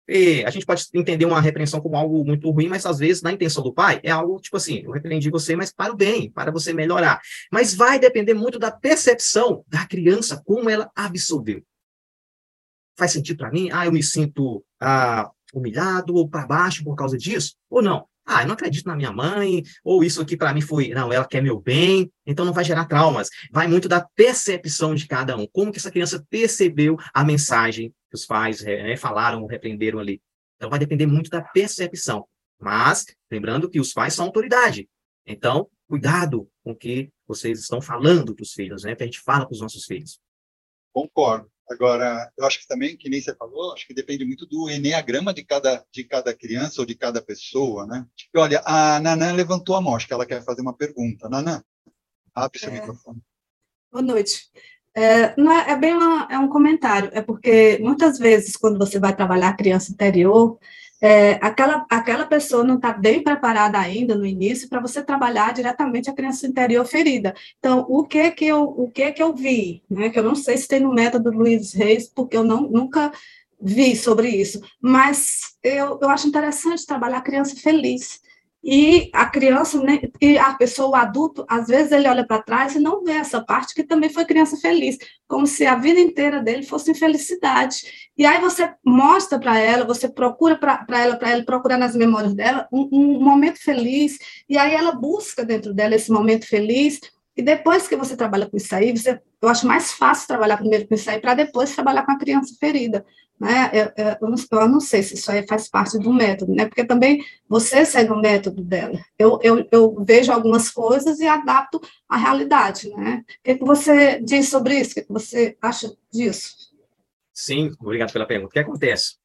S2: e a gente pode entender uma repreensão como algo muito ruim, mas às vezes, na intenção do pai, é algo tipo assim: eu repreendi você, mas para o bem, para você melhorar. Mas vai depender muito da percepção da criança, como ela absorveu. Faz sentido para mim? Ah, eu me sinto ah, humilhado ou para baixo por causa disso? Ou não? Ah, eu não acredito na minha mãe, ou isso aqui para mim foi, não, ela quer meu bem, então não vai gerar traumas. Vai muito da percepção de cada um, como que essa criança percebeu a mensagem que os pais né, falaram, repreenderam ali. Então vai depender muito da percepção. Mas, lembrando que os pais são autoridade. Então, cuidado com o que vocês estão falando para os filhos, né? Que a gente fala para os nossos filhos.
S1: Concordo. Agora, eu acho que também, que nem você falou, acho que depende muito do enneagrama de cada, de cada criança ou de cada pessoa, né? E olha, a Nanã levantou a mão, acho que ela quer fazer uma pergunta. Nanã, abre seu é... microfone.
S4: Boa noite. É, não é, é bem uma, é um comentário, é porque muitas vezes, quando você vai trabalhar a criança interior, é, aquela, aquela pessoa não está bem preparada ainda no início para você trabalhar diretamente a criança interior ferida. Então, o que que eu, o que que eu vi, né, que eu não sei se tem no método Luiz Reis, porque eu não, nunca vi sobre isso, mas eu, eu acho interessante trabalhar a criança feliz. E a criança, né, e a pessoa, o adulto, às vezes ele olha para trás e não vê essa parte que também foi criança feliz, como se a vida inteira dele fosse infelicidade. E aí você mostra para ela, você procura para ela, para ela procurar nas memórias dela um, um momento feliz, e aí ela busca dentro dela esse momento feliz, e depois que você trabalha com isso aí, você, eu acho mais fácil trabalhar primeiro com isso aí para depois trabalhar com a criança ferida. Né? Eu, eu, não, eu, não, sei se isso aí faz parte do método, né? porque também você segue o método dela. Eu, eu, eu vejo algumas coisas e adapto à realidade. Né? O que, que você diz sobre isso? O que, que você acha disso?
S2: Sim, obrigado pela pergunta. O que acontece?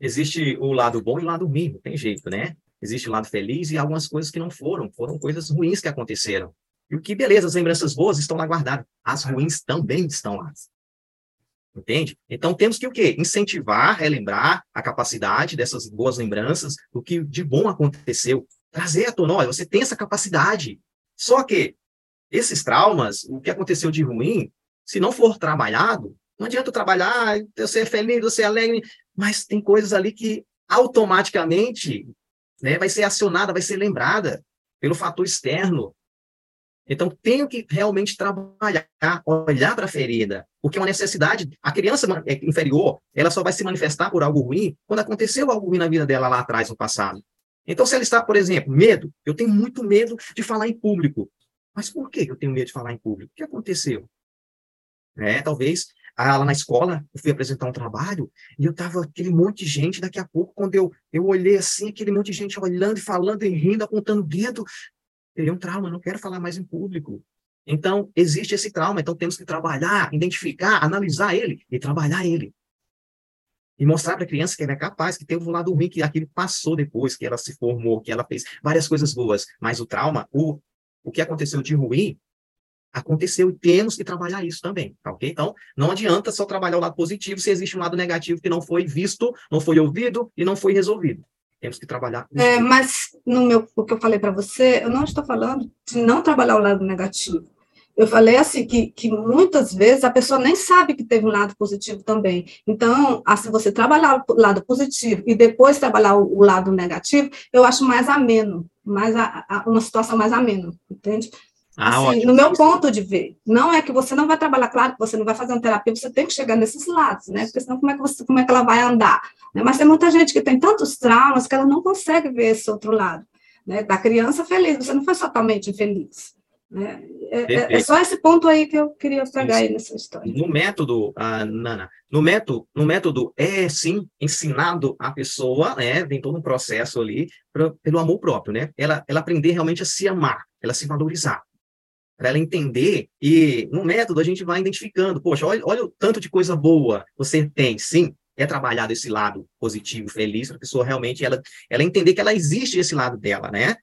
S2: Existe o lado bom e o lado ruim, não tem jeito, né? Existe o lado feliz e algumas coisas que não foram, foram coisas ruins que aconteceram. E o que, beleza, as lembranças boas estão lá guardadas, as ruins também estão lá. Entende? Então temos que o quê? Incentivar, relembrar a capacidade dessas boas lembranças, do que de bom aconteceu. Trazer à tona, olha, você tem essa capacidade. Só que esses traumas, o que aconteceu de ruim, se não for trabalhado, não adianta trabalhar, eu ser feliz, eu ser alegre, mas tem coisas ali que automaticamente né, vai ser acionada, vai ser lembrada pelo fator externo. Então, tenho que realmente trabalhar, olhar para a ferida, porque é uma necessidade. A criança é, inferior, ela só vai se manifestar por algo ruim quando aconteceu algo ruim na vida dela lá atrás, no passado. Então, se ela está, por exemplo, medo, eu tenho muito medo de falar em público. Mas por que eu tenho medo de falar em público? O que aconteceu? É, talvez ah, lá na escola, eu fui apresentar um trabalho e eu tava aquele monte de gente. Daqui a pouco, quando eu, eu olhei assim, aquele monte de gente olhando e falando e rindo, apontando o dedo, teria um trauma, não quero falar mais em público. Então, existe esse trauma, então temos que trabalhar, identificar, analisar ele e trabalhar ele. E mostrar para a criança que ela é capaz, que tem um lado ruim, que aquilo passou depois, que ela se formou, que ela fez várias coisas boas. Mas o trauma, o, o que aconteceu de ruim, aconteceu e temos que trabalhar isso também, tá ok? Então, não adianta só trabalhar o lado positivo se existe um lado negativo que não foi visto, não foi ouvido e não foi resolvido. Temos que trabalhar.
S4: É, mas no meu, o que eu falei para você, eu não estou falando de não trabalhar o lado negativo. Eu falei assim que, que muitas vezes a pessoa nem sabe que teve um lado positivo também. Então, assim, você trabalhar o lado positivo e depois trabalhar o, o lado negativo, eu acho mais ameno, mais a, a, uma situação mais amena, entende? Ah, assim, no meu ponto de ver, não é que você não vai trabalhar, claro que você não vai fazer uma terapia, você tem que chegar nesses lados, né? Porque senão como é que, você, como é que ela vai andar? Né? Mas tem muita gente que tem tantos traumas que ela não consegue ver esse outro lado, né? Da criança feliz, você não foi totalmente infeliz. Né? É, é, é, só esse ponto aí que eu queria pegar aí nessa história.
S2: No método, ah, Nana, no método, no método é sim ensinado a pessoa, né? Tem todo um processo ali pra, pelo amor próprio, né? Ela, ela aprender realmente a se amar, ela se valorizar para ela entender. E no método a gente vai identificando, poxa, olha, olha o tanto de coisa boa você tem, sim. É trabalhado esse lado positivo, feliz, para a pessoa realmente ela, ela entender que ela existe esse lado dela, né?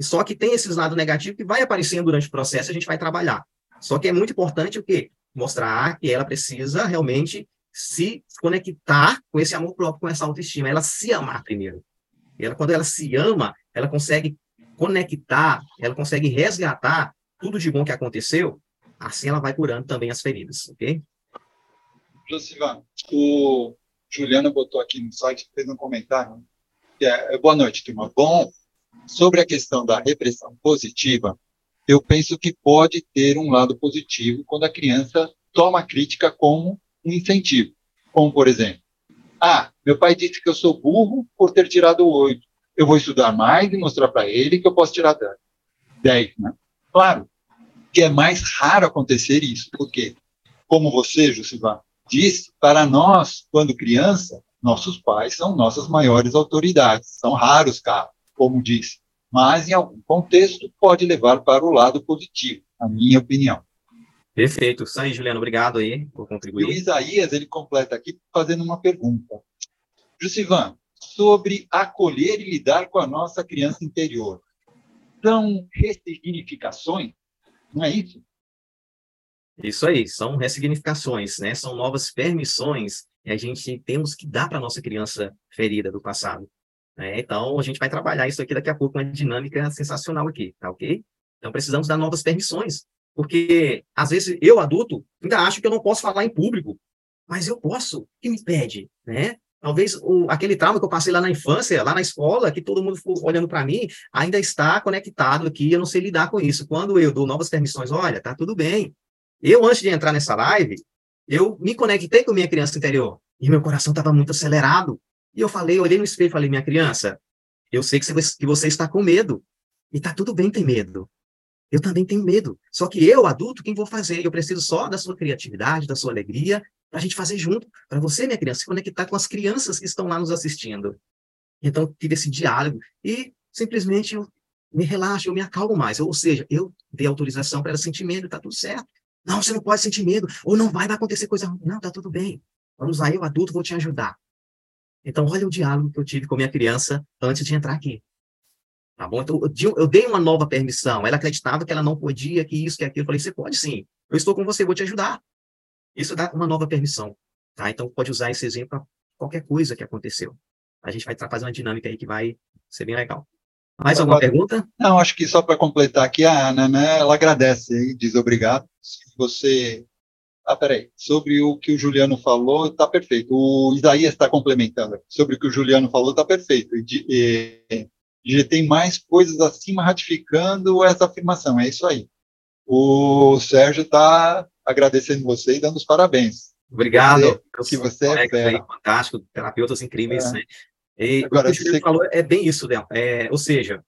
S2: Só que tem esses lados negativos que vai aparecendo durante o processo, a gente vai trabalhar. Só que é muito importante o quê? Mostrar que ela precisa realmente se conectar com esse amor próprio, com essa autoestima, ela se amar primeiro. Ela, quando ela se ama, ela consegue conectar, ela consegue resgatar tudo de bom que aconteceu assim ela vai curando também as feridas, ok?
S1: Josivan, o Juliana botou aqui no site, fez um comentário. É, boa noite, turma. Bom, sobre a questão da repressão positiva, eu penso que pode ter um lado positivo quando a criança toma a crítica como um incentivo. Como, por exemplo, ah, meu pai disse que eu sou burro por ter tirado oito. Eu vou estudar mais e mostrar para ele que eu posso tirar dez. Né? Claro que é mais raro acontecer isso, porque, como você, Jusivan, disse, para nós, quando criança, nossos pais são nossas maiores autoridades. São raros casos, como disse. Mas, em algum contexto, pode levar para o lado positivo, na minha opinião.
S2: Perfeito. Aí, Juliano. Obrigado aí por contribuir.
S1: E o Isaías, ele completa aqui fazendo uma pergunta. Jusivan, sobre acolher e lidar com a nossa criança interior. São ressignificações? Não é isso?
S2: Isso aí, são ressignificações, né? São novas permissões que a gente temos que dar para nossa criança ferida do passado. Né? Então, a gente vai trabalhar isso aqui daqui a pouco, uma dinâmica sensacional aqui, tá ok? Então, precisamos dar novas permissões, porque, às vezes, eu, adulto, ainda acho que eu não posso falar em público, mas eu posso, o que me pede, né? Talvez o, aquele trauma que eu passei lá na infância, lá na escola, que todo mundo ficou olhando para mim, ainda está conectado aqui, eu não sei lidar com isso. Quando eu dou novas permissões, olha, tá tudo bem, eu, antes de entrar nessa live, eu me conectei com minha criança interior. E meu coração estava muito acelerado. E eu falei, eu olhei no espelho e falei, minha criança, eu sei que você, que você está com medo. E tá tudo bem ter medo. Eu também tenho medo. Só que eu, adulto, quem vou fazer? Eu preciso só da sua criatividade, da sua alegria, para a gente fazer junto. Para você, minha criança, se conectar com as crianças que estão lá nos assistindo. Então, tive esse diálogo. E simplesmente eu me relaxo, eu me acalmo mais. Ou seja, eu dei autorização para ela sentir medo, está tudo certo. Não, você não pode sentir medo, ou não vai, vai acontecer coisa ruim. Não, tá tudo bem. Vamos lá, eu adulto vou te ajudar. Então, olha o diálogo que eu tive com minha criança antes de entrar aqui. Tá bom? Então, eu, eu dei uma nova permissão. Ela acreditava que ela não podia, que isso, que aquilo. Eu falei, você pode sim. Eu estou com você, vou te ajudar. Isso dá uma nova permissão. Tá? Então, pode usar esse exemplo para qualquer coisa que aconteceu. A gente vai fazer uma dinâmica aí que vai ser bem legal. Mais alguma pergunta?
S1: Não, acho que só para completar aqui, a Ana, né, ela agradece e diz obrigado. Se você. Ah, peraí. Sobre o que o Juliano falou, está perfeito. O Isaías está complementando. Sobre o que o Juliano falou, está perfeito. E, e, e tem mais coisas acima ratificando essa afirmação. É isso aí. O Sérgio está agradecendo você e dando os parabéns.
S2: Obrigado.
S1: Você, que você é
S2: fera. fantástico, terapeutas incríveis, é. né? E Agora, o que você falou é bem isso, Del. É, ou seja,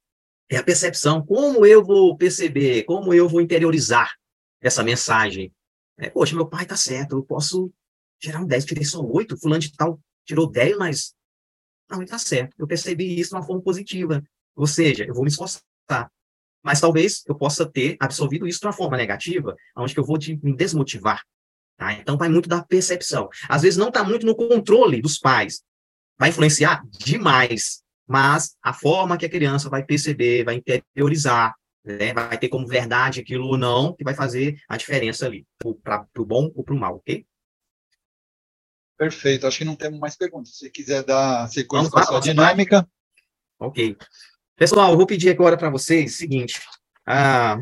S2: é a percepção, como eu vou perceber, como eu vou interiorizar essa mensagem. É, Poxa, meu pai tá certo, eu posso gerar um 10, tirei só 8, fulano de tal tirou 10, mas não, ele tá certo. Eu percebi isso de uma forma positiva. Ou seja, eu vou me esforçar. Mas talvez eu possa ter absorvido isso de uma forma negativa, onde eu vou de, me desmotivar. Tá? Então vai muito da percepção. Às vezes não está muito no controle dos pais, vai influenciar demais, mas a forma que a criança vai perceber, vai interiorizar, né, vai ter como verdade aquilo ou não, que vai fazer a diferença ali, para o bom ou para o mal, ok?
S1: Perfeito, acho que não temos mais perguntas. Se quer dar sequência para a sua dinâmica.
S2: Ok. Pessoal, eu vou pedir agora para vocês o seguinte. Ah,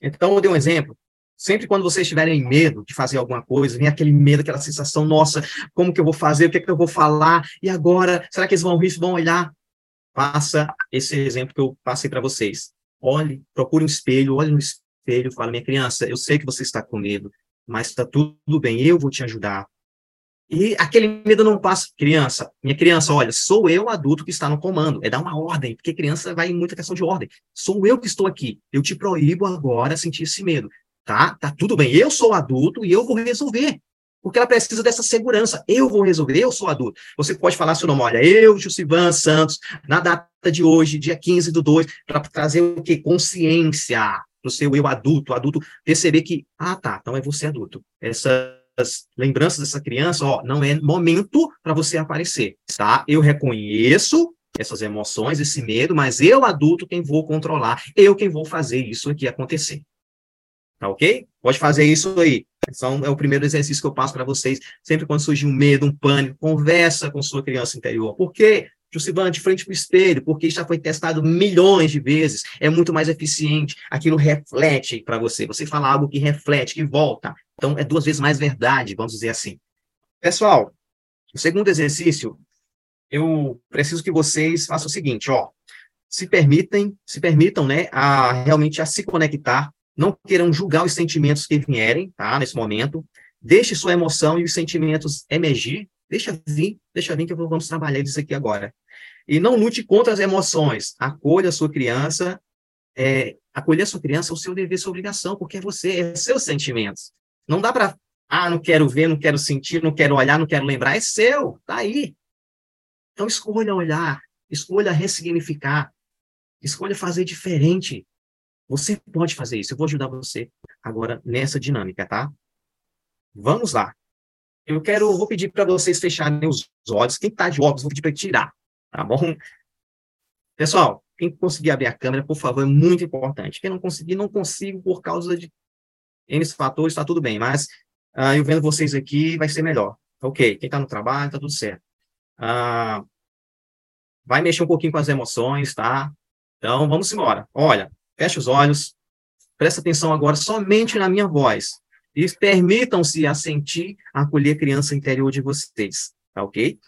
S2: então, eu dei um exemplo Sempre quando vocês tiverem medo de fazer alguma coisa, vem aquele medo, aquela sensação, nossa, como que eu vou fazer? O que é que eu vou falar? E agora, será que eles vão rir, vão olhar? Faça esse exemplo que eu passei para vocês. Olhe, procure um espelho, olhe no espelho, fala, minha criança, eu sei que você está com medo, mas está tudo bem, eu vou te ajudar. E aquele medo não passa. Criança, minha criança, olha, sou eu adulto que está no comando. É dar uma ordem, porque criança vai em muita questão de ordem. Sou eu que estou aqui. Eu te proíbo agora sentir esse medo tá? Tá tudo bem. Eu sou adulto e eu vou resolver. Porque ela precisa dessa segurança. Eu vou resolver, eu sou adulto. Você pode falar seu nome, olha, eu, Jusivan Santos, na data de hoje, dia 15 do 2, para trazer o quê? Consciência para o seu eu adulto, adulto perceber que, ah, tá, então é você adulto. Essas lembranças dessa criança, ó, não é momento para você aparecer, tá? Eu reconheço essas emoções, esse medo, mas eu adulto quem vou controlar, eu quem vou fazer isso aqui acontecer. Tá ok? Pode fazer isso aí. Então, é o primeiro exercício que eu passo para vocês. Sempre quando surgir um medo, um pânico, conversa com sua criança interior. Por quê? Jucivan, de frente para o espelho, porque já foi testado milhões de vezes, é muito mais eficiente, aquilo reflete para você, você fala algo que reflete, que volta, então é duas vezes mais verdade, vamos dizer assim. Pessoal, o segundo exercício, eu preciso que vocês façam o seguinte, ó, se permitem, se permitam, né, a realmente a se conectar, não queiram julgar os sentimentos que vierem, tá, nesse momento, deixe sua emoção e os sentimentos emergir, deixa vir, deixa vir que vamos trabalhar isso aqui agora. E não lute contra as emoções, acolha a sua criança, é, acolher a sua criança é o seu dever, sua obrigação, porque é você, é seus sentimentos. Não dá para, ah, não quero ver, não quero sentir, não quero olhar, não quero lembrar, é seu, tá aí. Então escolha olhar, escolha ressignificar, escolha fazer diferente. Você pode fazer isso. Eu vou ajudar você agora nessa dinâmica, tá? Vamos lá. Eu quero, vou pedir para vocês fecharem os olhos. Quem está de óculos, vou pedir para tirar, tá bom? Pessoal, quem conseguir abrir a câmera, por favor, é muito importante. Quem não conseguir, não consigo por causa de N fatores, está tudo bem. Mas uh, eu vendo vocês aqui, vai ser melhor. Ok, quem está no trabalho, está tudo certo. Uh, vai mexer um pouquinho com as emoções, tá? Então, vamos embora. Olha, fecha os olhos, presta atenção agora somente na minha voz. E permitam-se a sentir, a acolher a criança interior de vocês, tá ok?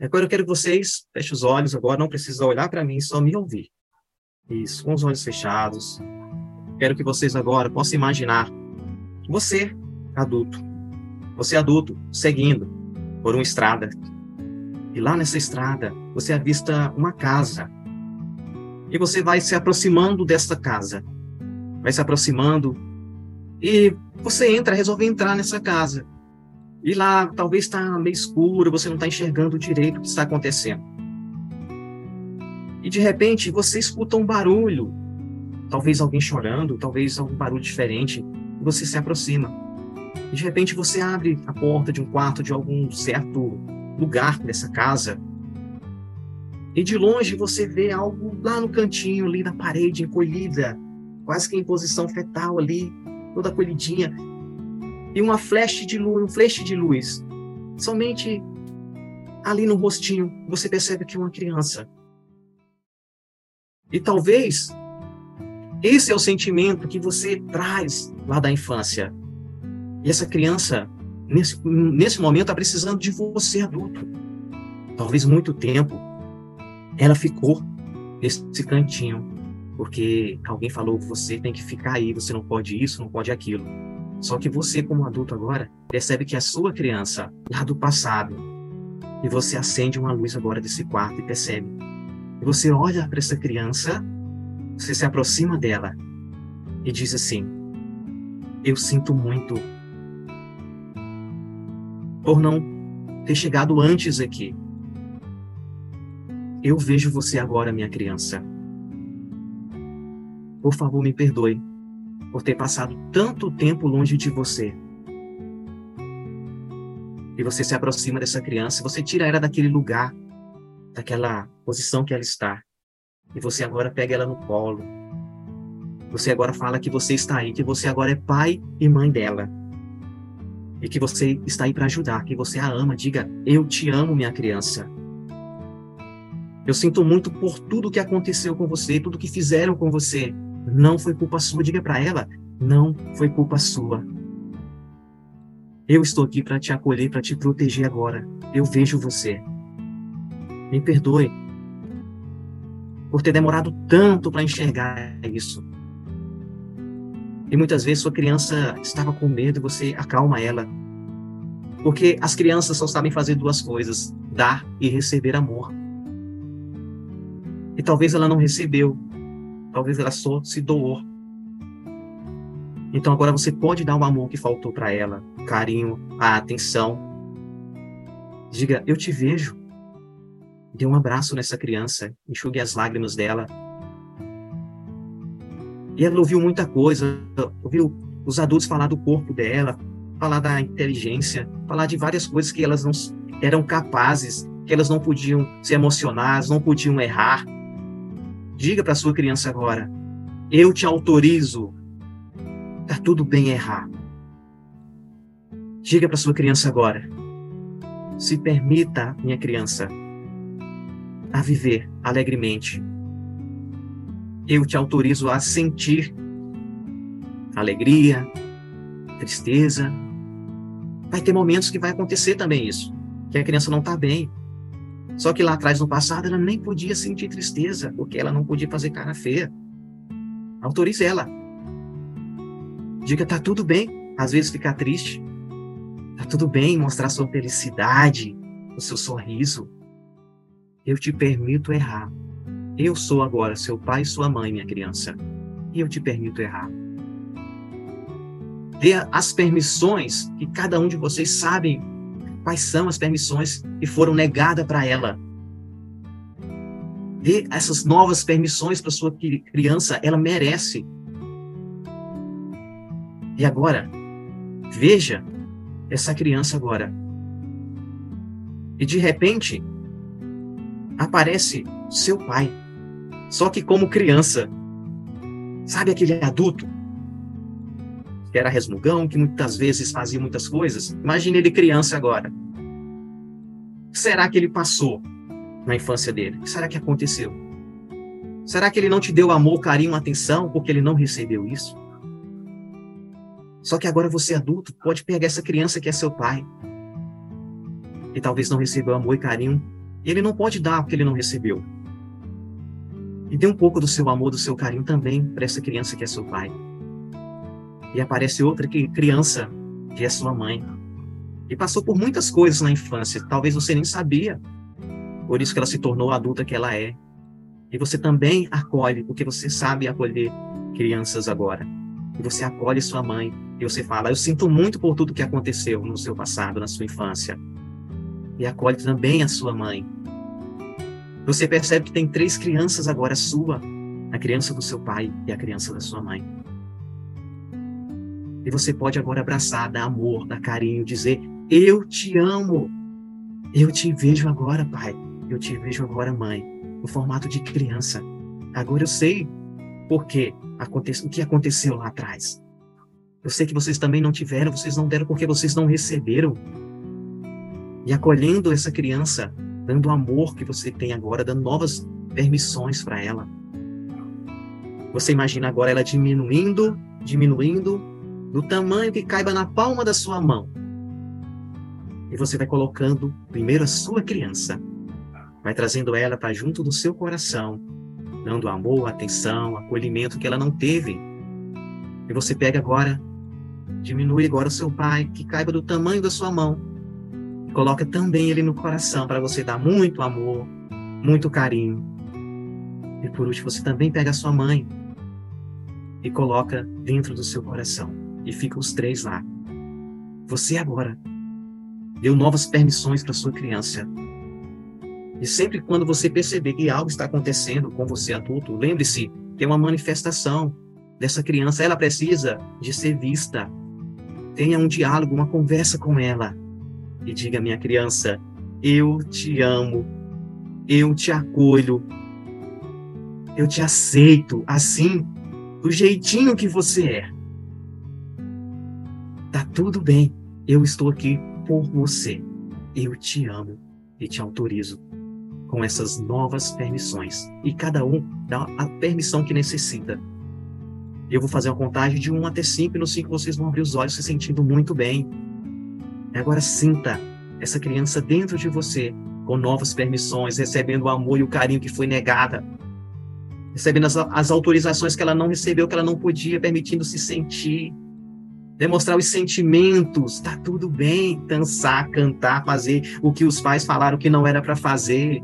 S2: Agora eu quero que vocês fechem os olhos agora, não precisa olhar para mim, só me ouvir. Isso, com os olhos fechados. Quero que vocês agora possam imaginar você, adulto, você adulto, seguindo por uma estrada. E lá nessa estrada, você avista uma casa. E você vai se aproximando desta casa. Vai se aproximando e você entra, resolve entrar nessa casa. E lá talvez está meio escuro, você não está enxergando direito o que está acontecendo. E de repente você escuta um barulho, talvez alguém chorando, talvez algum barulho diferente, e você se aproxima. E de repente você abre a porta de um quarto de algum certo lugar dessa casa. E de longe você vê algo lá no cantinho, ali na parede, encolhida, quase que em posição fetal ali, toda colhidinha, e uma flash de luz, um flash de luz. Somente ali no rostinho você percebe que é uma criança. E talvez esse é o sentimento que você traz lá da infância. E essa criança, nesse, nesse momento, está precisando de você, adulto. Talvez muito tempo ela ficou nesse cantinho, porque alguém falou que você tem que ficar aí, você não pode isso, não pode aquilo. Só que você, como adulto agora, percebe que a sua criança, lá do passado, e você acende uma luz agora desse quarto e percebe. E você olha para essa criança, você se aproxima dela e diz assim: Eu sinto muito por não ter chegado antes aqui. Eu vejo você agora, minha criança. Por favor, me perdoe por ter passado tanto tempo longe de você. E você se aproxima dessa criança, você tira ela daquele lugar, daquela posição que ela está. E você agora pega ela no colo. Você agora fala que você está aí, que você agora é pai e mãe dela. E que você está aí para ajudar, que você a ama. Diga: Eu te amo, minha criança. Eu sinto muito por tudo que aconteceu com você, tudo que fizeram com você. Não foi culpa sua. Diga para ela: não foi culpa sua. Eu estou aqui para te acolher, para te proteger agora. Eu vejo você. Me perdoe por ter demorado tanto para enxergar isso. E muitas vezes sua criança estava com medo e você acalma ela. Porque as crianças só sabem fazer duas coisas: dar e receber amor. E talvez ela não recebeu, Talvez ela só se doou. Então agora você pode dar o amor que faltou para ela, carinho, a atenção. Diga, eu te vejo. Dê um abraço nessa criança, enxugue as lágrimas dela. E ela ouviu muita coisa, ouviu os adultos falar do corpo dela, falar da inteligência, falar de várias coisas que elas não eram capazes, que elas não podiam se emocionar, não podiam errar. Diga para sua criança agora: eu te autorizo. Tá tudo bem errar. Diga para sua criança agora: se permita, minha criança, a viver alegremente. Eu te autorizo a sentir alegria, tristeza. Vai ter momentos que vai acontecer também isso, que a criança não está bem. Só que lá atrás, no passado, ela nem podia sentir tristeza, porque ela não podia fazer cara feia. Autorize ela. Diga, tá tudo bem, às vezes ficar triste. Tá tudo bem mostrar sua felicidade, o seu sorriso. Eu te permito errar. Eu sou agora seu pai e sua mãe, minha criança. E eu te permito errar. Dê as permissões que cada um de vocês sabem quais são as permissões que foram negadas para ela. Dê essas novas permissões para sua criança, ela merece. E agora, veja essa criança agora. E de repente, aparece seu pai. Só que como criança. Sabe aquele adulto que era resmungão, que muitas vezes fazia muitas coisas? Imagine ele criança agora. O que será que ele passou na infância dele? O que será que aconteceu? Será que ele não te deu amor, carinho, atenção porque ele não recebeu isso? Só que agora você adulto pode pegar essa criança que é seu pai e talvez não recebeu amor e carinho. E ele não pode dar o que ele não recebeu. E dê um pouco do seu amor, do seu carinho também para essa criança que é seu pai. E aparece outra que, criança que é sua mãe. E passou por muitas coisas na infância, talvez você nem sabia. Por isso que ela se tornou a adulta que ela é. E você também acolhe, porque você sabe acolher crianças agora. E você acolhe sua mãe, e você fala: Eu sinto muito por tudo que aconteceu no seu passado, na sua infância. E acolhe também a sua mãe. Você percebe que tem três crianças agora sua: a criança do seu pai e a criança da sua mãe. E você pode agora abraçar, dar amor, dar carinho, dizer: Eu te amo. Eu te vejo agora, pai. Eu te vejo agora, mãe. No formato de criança. Agora eu sei por que o que aconteceu lá atrás. Eu sei que vocês também não tiveram, vocês não deram porque vocês não receberam. E acolhendo essa criança, dando o amor que você tem agora, dando novas permissões para ela. Você imagina agora ela diminuindo, diminuindo, do tamanho que caiba na palma da sua mão. E você vai colocando primeiro a sua criança, vai trazendo ela para junto do seu coração, dando amor, atenção, acolhimento que ela não teve. E você pega agora Diminui agora o seu pai, que caiba do tamanho da sua mão. Coloca também ele no coração para você dar muito amor, muito carinho. E por último, você também pega a sua mãe e coloca dentro do seu coração. E fica os três lá. Você agora deu novas permissões para sua criança. E sempre quando você perceber que algo está acontecendo com você adulto, lembre-se é uma manifestação dessa criança. Ela precisa de ser vista, Tenha um diálogo, uma conversa com ela. E diga, minha criança, eu te amo, eu te acolho, eu te aceito assim, do jeitinho que você é. Tá tudo bem, eu estou aqui por você. Eu te amo e te autorizo com essas novas permissões. E cada um dá a permissão que necessita eu vou fazer uma contagem de 1 até 5, e no 5 vocês vão abrir os olhos se sentindo muito bem. Agora sinta essa criança dentro de você, com novas permissões, recebendo o amor e o carinho que foi negada, recebendo as, as autorizações que ela não recebeu, que ela não podia, permitindo se sentir, demonstrar os sentimentos, tá tudo bem, dançar, cantar, fazer o que os pais falaram que não era para fazer,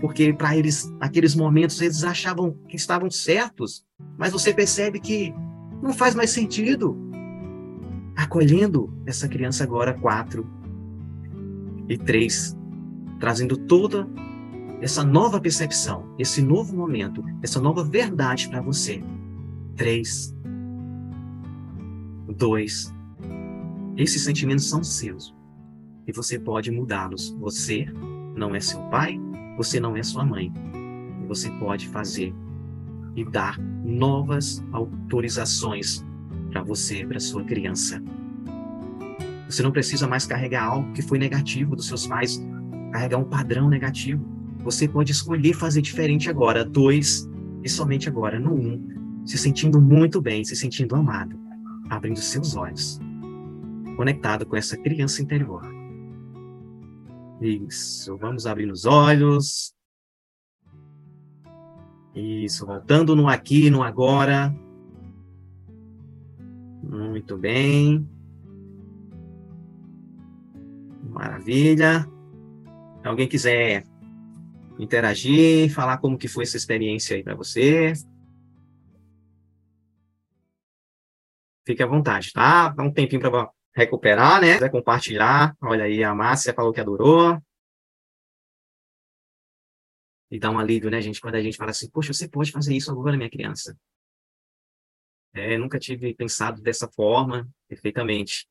S2: porque para eles, naqueles momentos, eles achavam que estavam certos, mas você percebe que não faz mais sentido. Acolhendo essa criança agora, quatro e três, trazendo toda essa nova percepção, esse novo momento, essa nova verdade para você. Três, dois, esses sentimentos são seus e você pode mudá-los. Você não é seu pai, você não é sua mãe. Você pode fazer e dar novas autorizações para você, para sua criança. Você não precisa mais carregar algo que foi negativo dos seus pais, carregar um padrão negativo. você pode escolher fazer diferente agora. Dois, e somente agora. No um, se sentindo muito bem, se sentindo amado, abrindo seus olhos, conectado com essa criança interior. Isso, vamos abrir os olhos. Isso, voltando no aqui, no agora. Muito bem. Maravilha. Alguém quiser interagir, falar como que foi essa experiência aí para você? Fique à vontade, tá? Dá um tempinho para recuperar, né? Quiser compartilhar. Olha aí, a Márcia falou que adorou. E dá um alívio, né, gente? Quando a gente fala assim, poxa, você pode fazer isso agora, minha criança. É, nunca tive pensado dessa forma, perfeitamente.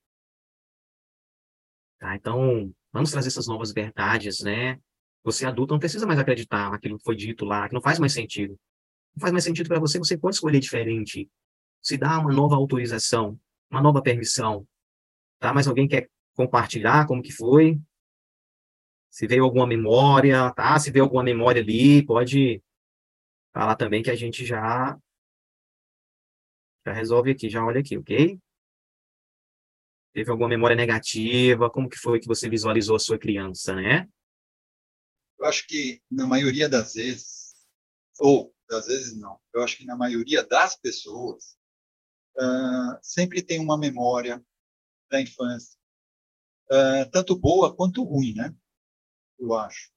S2: Tá, então, vamos trazer essas novas verdades, né? Você adulto não precisa mais acreditar naquilo que foi dito lá, que não faz mais sentido. Não faz mais sentido para você, você pode escolher diferente. Se dá uma nova autorização, uma nova permissão. Tá? Mas alguém quer compartilhar como que foi? Se veio alguma memória, tá? Se veio alguma memória ali, pode falar também que a gente já já resolve aqui, já olha aqui, ok? Teve alguma memória negativa? Como que foi que você visualizou a sua criança, né?
S1: Eu acho que na maioria das vezes, ou às vezes não, eu acho que na maioria das pessoas uh, sempre tem uma memória da infância, uh, tanto boa quanto ruim, né? Eu acho.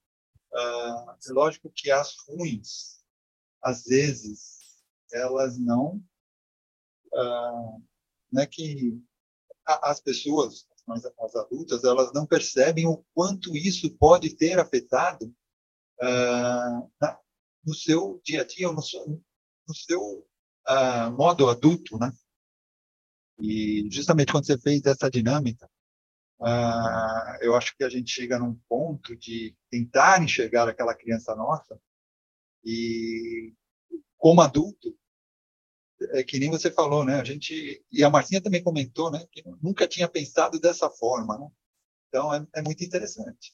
S1: Uh, é lógico que as ruins, às vezes, elas não, uh, né, que as pessoas mas as adultas, elas não percebem o quanto isso pode ter afetado uh, na, no seu dia a dia, no seu, no seu uh, modo adulto, né? E justamente quando você fez essa dinâmica, uh, eu acho que a gente chega num ponto de tentar enxergar aquela criança nossa e, como adulto, é que nem você falou, né? A gente e a Marcinha também comentou, né? Que nunca tinha pensado dessa forma, né? Então é, é muito interessante.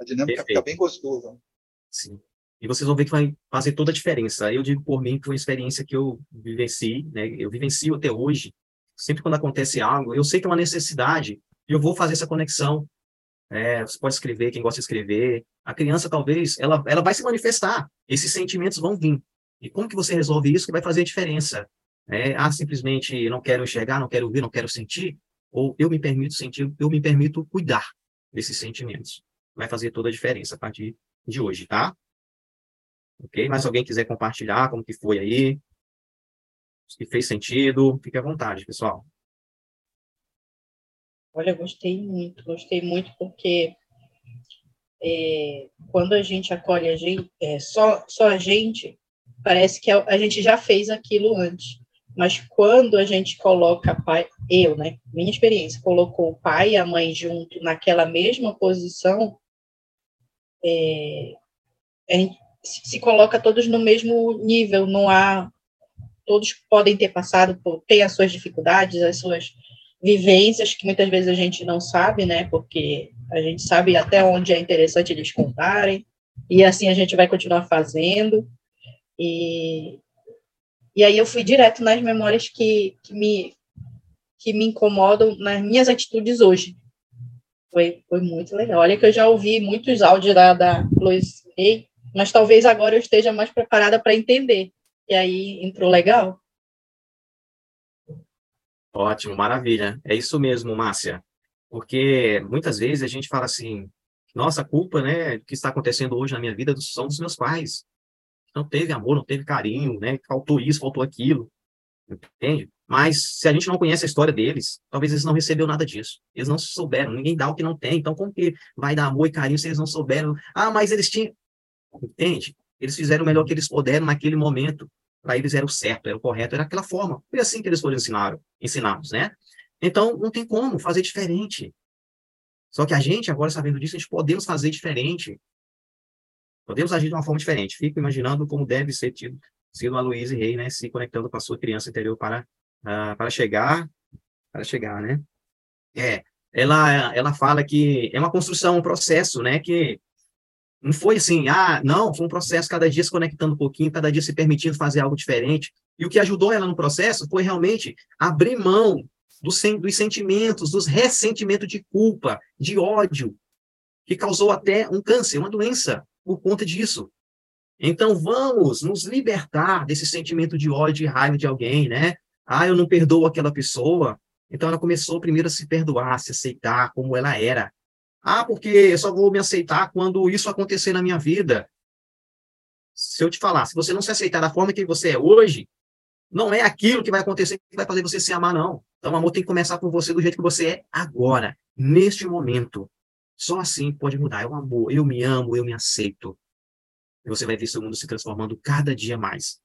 S1: A dinâmica Perfeito. fica bem gostosa.
S2: Sim. E vocês vão ver que vai fazer toda a diferença. Eu digo por mim que foi uma experiência que eu vivenci, né? Eu vivencio até hoje. Sempre quando acontece algo, eu sei que é uma necessidade e eu vou fazer essa conexão. É, você pode escrever, quem gosta de escrever. A criança, talvez, ela, ela vai se manifestar. Esses sentimentos vão vir. E como que você resolve isso que vai fazer a diferença? É, ah, simplesmente não quero enxergar, não quero ouvir, não quero sentir, ou eu me permito sentir, eu me permito cuidar desses sentimentos. Vai fazer toda a diferença a partir de hoje, tá? Ok? Mas se alguém quiser compartilhar como que foi aí, se fez sentido, fique à vontade, pessoal.
S3: Olha, gostei muito, gostei muito porque é, quando a gente acolhe a gente, é, só, só a gente, parece que a gente já fez aquilo antes. Mas quando a gente coloca pai, eu, né, minha experiência, colocou o pai e a mãe junto naquela mesma posição, é, se coloca todos no mesmo nível, não há todos podem ter passado por tem as suas dificuldades, as suas vivências que muitas vezes a gente não sabe, né? Porque a gente sabe até onde é interessante eles contarem e assim a gente vai continuar fazendo. E, e aí eu fui direto nas memórias que, que, me, que me incomodam nas minhas atitudes hoje. Foi, foi muito legal. Olha que eu já ouvi muitos áudios da, da Luiz Rey, mas talvez agora eu esteja mais preparada para entender. E aí entrou legal.
S2: Ótimo, maravilha. É isso mesmo, Márcia. Porque muitas vezes a gente fala assim, nossa, culpa, né, que está acontecendo hoje na minha vida são dos meus pais não teve amor, não teve carinho, né? Faltou isso, faltou aquilo, entende? Mas se a gente não conhece a história deles, talvez eles não receberam nada disso. Eles não souberam, ninguém dá o que não tem. Então, como que vai dar amor e carinho se eles não souberam? Ah, mas eles tinham. Entende? Eles fizeram o melhor que eles puderam naquele momento. Para eles era o certo, era o correto, era aquela forma. Foi assim que eles foram ensinados, né? Então, não tem como fazer diferente. Só que a gente, agora sabendo disso, a gente podemos fazer diferente. Podemos agir de uma forma diferente. Fico imaginando como deve ser tido, sido a Luísa Rei, né, se conectando com a sua criança interior para, uh, para chegar, para chegar, né? É, ela, ela fala que é uma construção, um processo, né, que Não foi assim, ah, não, foi um processo cada dia se conectando um pouquinho, cada dia se permitindo fazer algo diferente. E o que ajudou ela no processo foi realmente abrir mão dos, dos sentimentos, dos ressentimentos de culpa, de ódio, que causou até um câncer, uma doença, por conta disso. Então, vamos nos libertar desse sentimento de ódio e raiva de alguém, né? Ah, eu não perdoo aquela pessoa. Então, ela começou primeiro a se perdoar, a se aceitar como ela era. Ah, porque eu só vou me aceitar quando isso acontecer na minha vida. Se eu te falar, se você não se aceitar da forma que você é hoje, não é aquilo que vai acontecer que vai fazer você se amar, não. Então, o amor tem que começar por você do jeito que você é agora, neste momento. Só assim pode mudar. É o amor. Eu me amo, eu me aceito. E você vai ver seu mundo se transformando cada dia mais.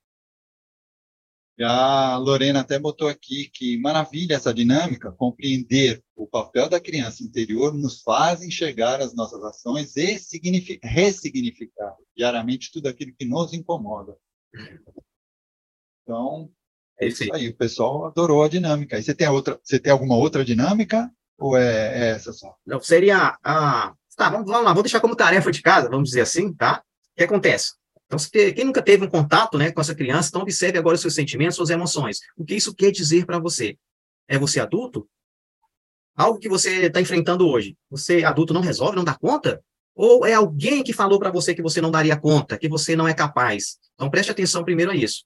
S1: A Lorena até botou aqui que maravilha essa dinâmica, compreender o papel da criança interior nos faz enxergar as nossas ações e ressignificar diariamente tudo aquilo que nos incomoda. Então, é isso aí. O pessoal adorou a dinâmica. E você tem outra? Você tem alguma outra dinâmica ou é, é essa só?
S2: Não seria a. Tá, vamos, vamos lá. Vou deixar como tarefa de casa, vamos dizer assim, tá? O que acontece? Então, quem nunca teve um contato né, com essa criança, então observe agora os seus sentimentos, suas emoções. O que isso quer dizer para você? É você adulto? Algo que você está enfrentando hoje, você adulto não resolve, não dá conta? Ou é alguém que falou para você que você não daria conta, que você não é capaz? Então preste atenção primeiro a isso.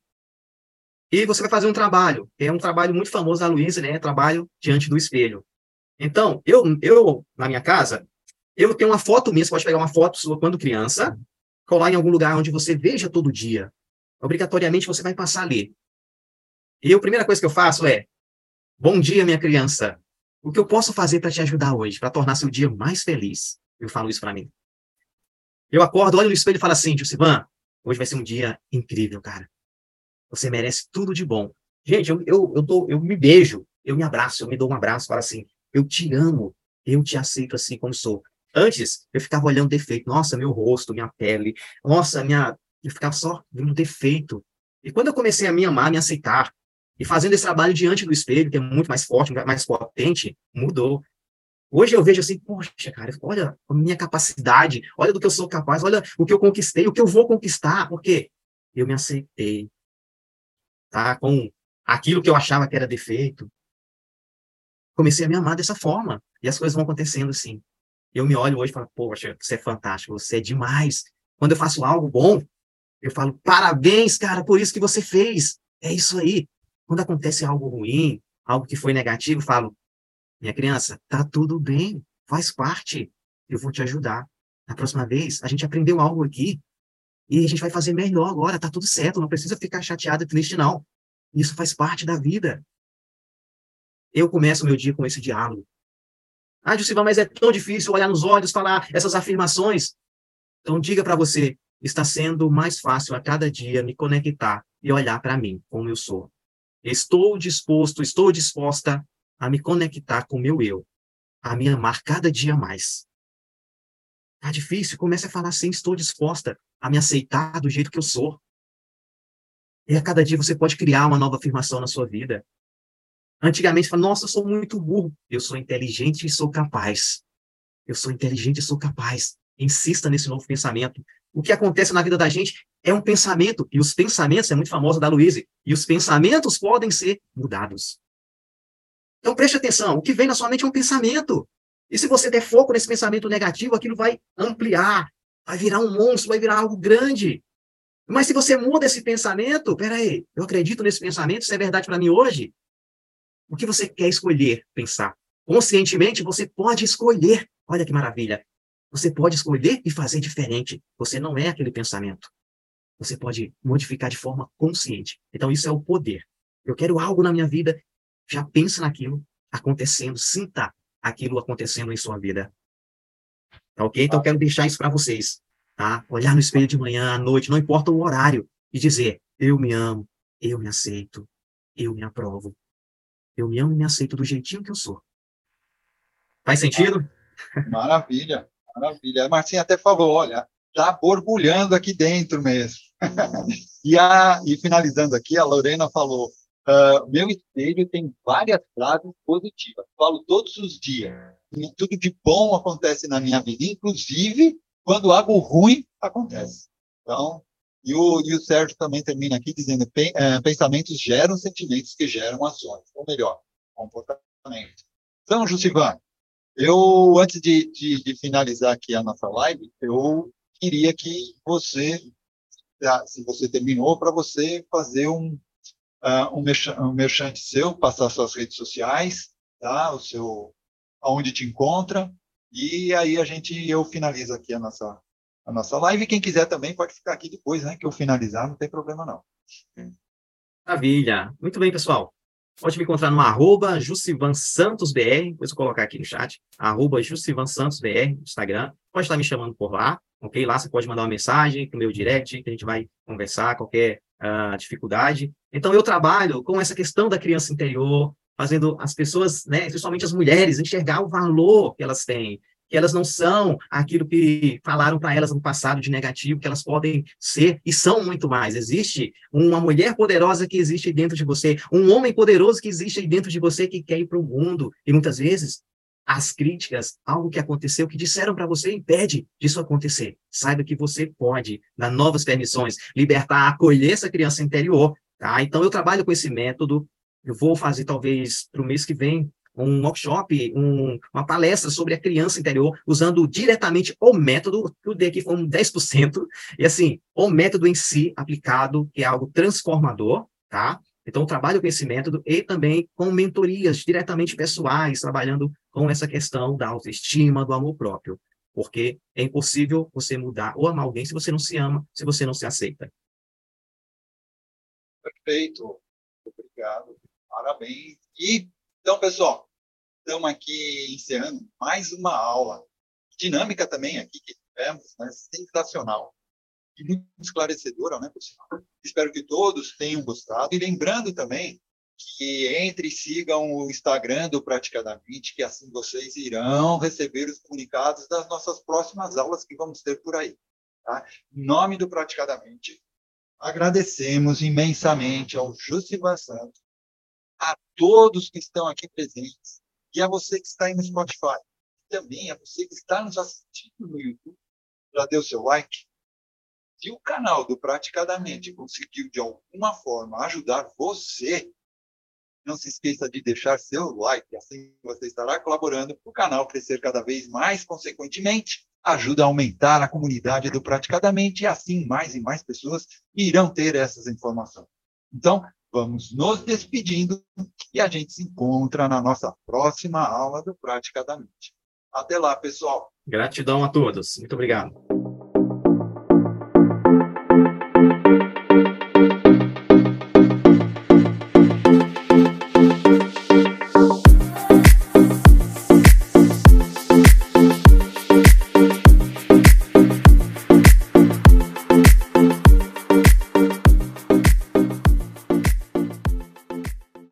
S2: E você vai fazer um trabalho, é um trabalho muito famoso da Luísa, né? Trabalho diante do espelho. Então, eu, eu na minha casa, eu tenho uma foto minha, você pode pegar uma foto sua quando criança, colar em algum lugar onde você veja todo dia. Obrigatoriamente você vai passar a ler. E a primeira coisa que eu faço é: Bom dia, minha criança. O que eu posso fazer para te ajudar hoje, para tornar seu dia mais feliz? Eu falo isso para mim. Eu acordo, olho no espelho e falo assim: Sivan, hoje vai ser um dia incrível, cara. Você merece tudo de bom. Gente, eu, eu, eu, dou, eu me beijo, eu me abraço, eu me dou um abraço, falo assim: Eu te amo, eu te aceito assim como sou. Antes, eu ficava olhando defeito. Nossa, meu rosto, minha pele. Nossa, minha. Eu ficava só vendo defeito. E quando eu comecei a me amar, me aceitar, e fazendo esse trabalho diante do espelho, que é muito mais forte, mais potente, mudou. Hoje eu vejo assim, poxa, cara, olha a minha capacidade, olha do que eu sou capaz, olha o que eu conquistei, o que eu vou conquistar, porque eu me aceitei, tá? Com aquilo que eu achava que era defeito. Comecei a me amar dessa forma, e as coisas vão acontecendo assim. Eu me olho hoje e falo, poxa, você é fantástico, você é demais. Quando eu faço algo bom, eu falo, parabéns, cara, por isso que você fez. É isso aí. Quando acontece algo ruim, algo que foi negativo, falo, minha criança, tá tudo bem, faz parte. Eu vou te ajudar. Na próxima vez, a gente aprendeu algo aqui e a gente vai fazer melhor agora, tá tudo certo, não precisa ficar chateado e triste, não. Isso faz parte da vida. Eu começo meu dia com esse diálogo. Ah, Jussiva, mas é tão difícil olhar nos olhos, falar essas afirmações. Então, diga para você, está sendo mais fácil a cada dia me conectar e olhar para mim, como eu sou. Estou disposto, estou disposta a me conectar com o meu eu, a me amar cada dia mais. Tá difícil? Comece a falar assim, estou disposta a me aceitar do jeito que eu sou. E a cada dia você pode criar uma nova afirmação na sua vida. Antigamente, fala, nossa, eu sou muito burro. Eu sou inteligente e sou capaz. Eu sou inteligente e sou capaz. Insista nesse novo pensamento. O que acontece na vida da gente é um pensamento, e os pensamentos, é muito famosa da Luísa, e os pensamentos podem ser mudados. Então preste atenção, o que vem na sua mente é um pensamento. E se você der foco nesse pensamento negativo, aquilo vai ampliar, vai virar um monstro, vai virar algo grande. Mas se você muda esse pensamento, peraí, eu acredito nesse pensamento, isso é verdade para mim hoje, o que você quer escolher pensar? Conscientemente, você pode escolher. Olha que maravilha. Você pode escolher e fazer diferente. Você não é aquele pensamento. Você pode modificar de forma consciente. Então, isso é o poder. Eu quero algo na minha vida, já pense naquilo acontecendo, sinta aquilo acontecendo em sua vida. Tá ok? Então, eu quero deixar isso para vocês. Tá? Olhar no espelho de manhã, à noite, não importa o horário, e dizer: Eu me amo, eu me aceito, eu me aprovo, eu me amo e me aceito do jeitinho que eu sou. Faz sentido?
S1: Maravilha, maravilha. A Marcinha até falou, olha, tá borbulhando aqui dentro mesmo. e, a, e finalizando aqui, a Lorena falou, uh, meu espelho tem várias frases positivas. Falo todos os dias. E tudo de bom acontece na minha vida, inclusive quando algo ruim acontece. Então, e o, e o Sérgio também termina aqui dizendo: é, pensamentos geram sentimentos que geram ações, ou melhor, comportamento. Então, Jusivan, eu, antes de, de, de, finalizar aqui a nossa live, eu queria que você, se você terminou, para você fazer um, uh, um, merchan, um merchante seu, passar suas redes sociais, tá? o seu, aonde te encontra, e aí a gente, eu finalizo aqui a nossa, a nossa live. Quem quiser também pode ficar aqui depois, né? Que eu finalizar, não tem problema não.
S2: Maravilha. Muito bem, pessoal. Pode me encontrar no arroba JussivanSantosBR, depois eu colocar aqui no chat, arroba JussivanSantosBR, Instagram. Pode estar me chamando por lá, ok? Lá você pode mandar uma mensagem pro meu direct, que a gente vai conversar, qualquer uh, dificuldade. Então, eu trabalho com essa questão da criança interior, fazendo as pessoas, né, principalmente as mulheres, enxergar o valor que elas têm, que elas não são aquilo que falaram para elas no passado de negativo, que elas podem ser e são muito mais. Existe uma mulher poderosa que existe dentro de você, um homem poderoso que existe dentro de você que quer ir para o mundo. E muitas vezes as críticas, algo que aconteceu, que disseram para você, impede disso acontecer. Saiba que você pode dar novas permissões, libertar, acolher essa criança interior. Tá? Então, eu trabalho com esse método. Eu vou fazer, talvez, para o mês que vem, um workshop, um, uma palestra sobre a criança interior, usando diretamente o método, que eu dei aqui um 10%, e assim, o método em si aplicado, que é algo transformador, tá? Então, trabalho com esse método e também com mentorias diretamente pessoais, trabalhando com essa questão da autoestima, do amor próprio. Porque é impossível você mudar ou amar alguém se você não se ama, se você não se aceita.
S1: Perfeito. Obrigado. Parabéns. E, então, pessoal, estamos aqui encerrando mais uma aula. Dinâmica também aqui que tivemos, né? sensacional. E muito esclarecedora, né, pessoal? Espero que todos tenham gostado. E lembrando também que entre e sigam o Instagram do Praticadamente, que assim vocês irão receber os comunicados das nossas próximas aulas que vamos ter por aí. Tá? Em nome do Praticadamente, agradecemos imensamente ao Justivan Santos, a todos que estão aqui presentes, e a você que está aí no Spotify. E também a você que está nos assistindo no YouTube. Já deu seu like? Se o canal do Praticadamente conseguiu, de alguma forma, ajudar você, não se esqueça de deixar seu like, assim você estará colaborando para o canal crescer cada vez mais, consequentemente, ajuda a aumentar a comunidade do Praticadamente e assim mais e mais pessoas irão ter essas informações. Então, vamos nos despedindo e a gente se encontra na nossa próxima aula do Praticadamente. Até lá, pessoal.
S2: Gratidão a todos. Muito obrigado.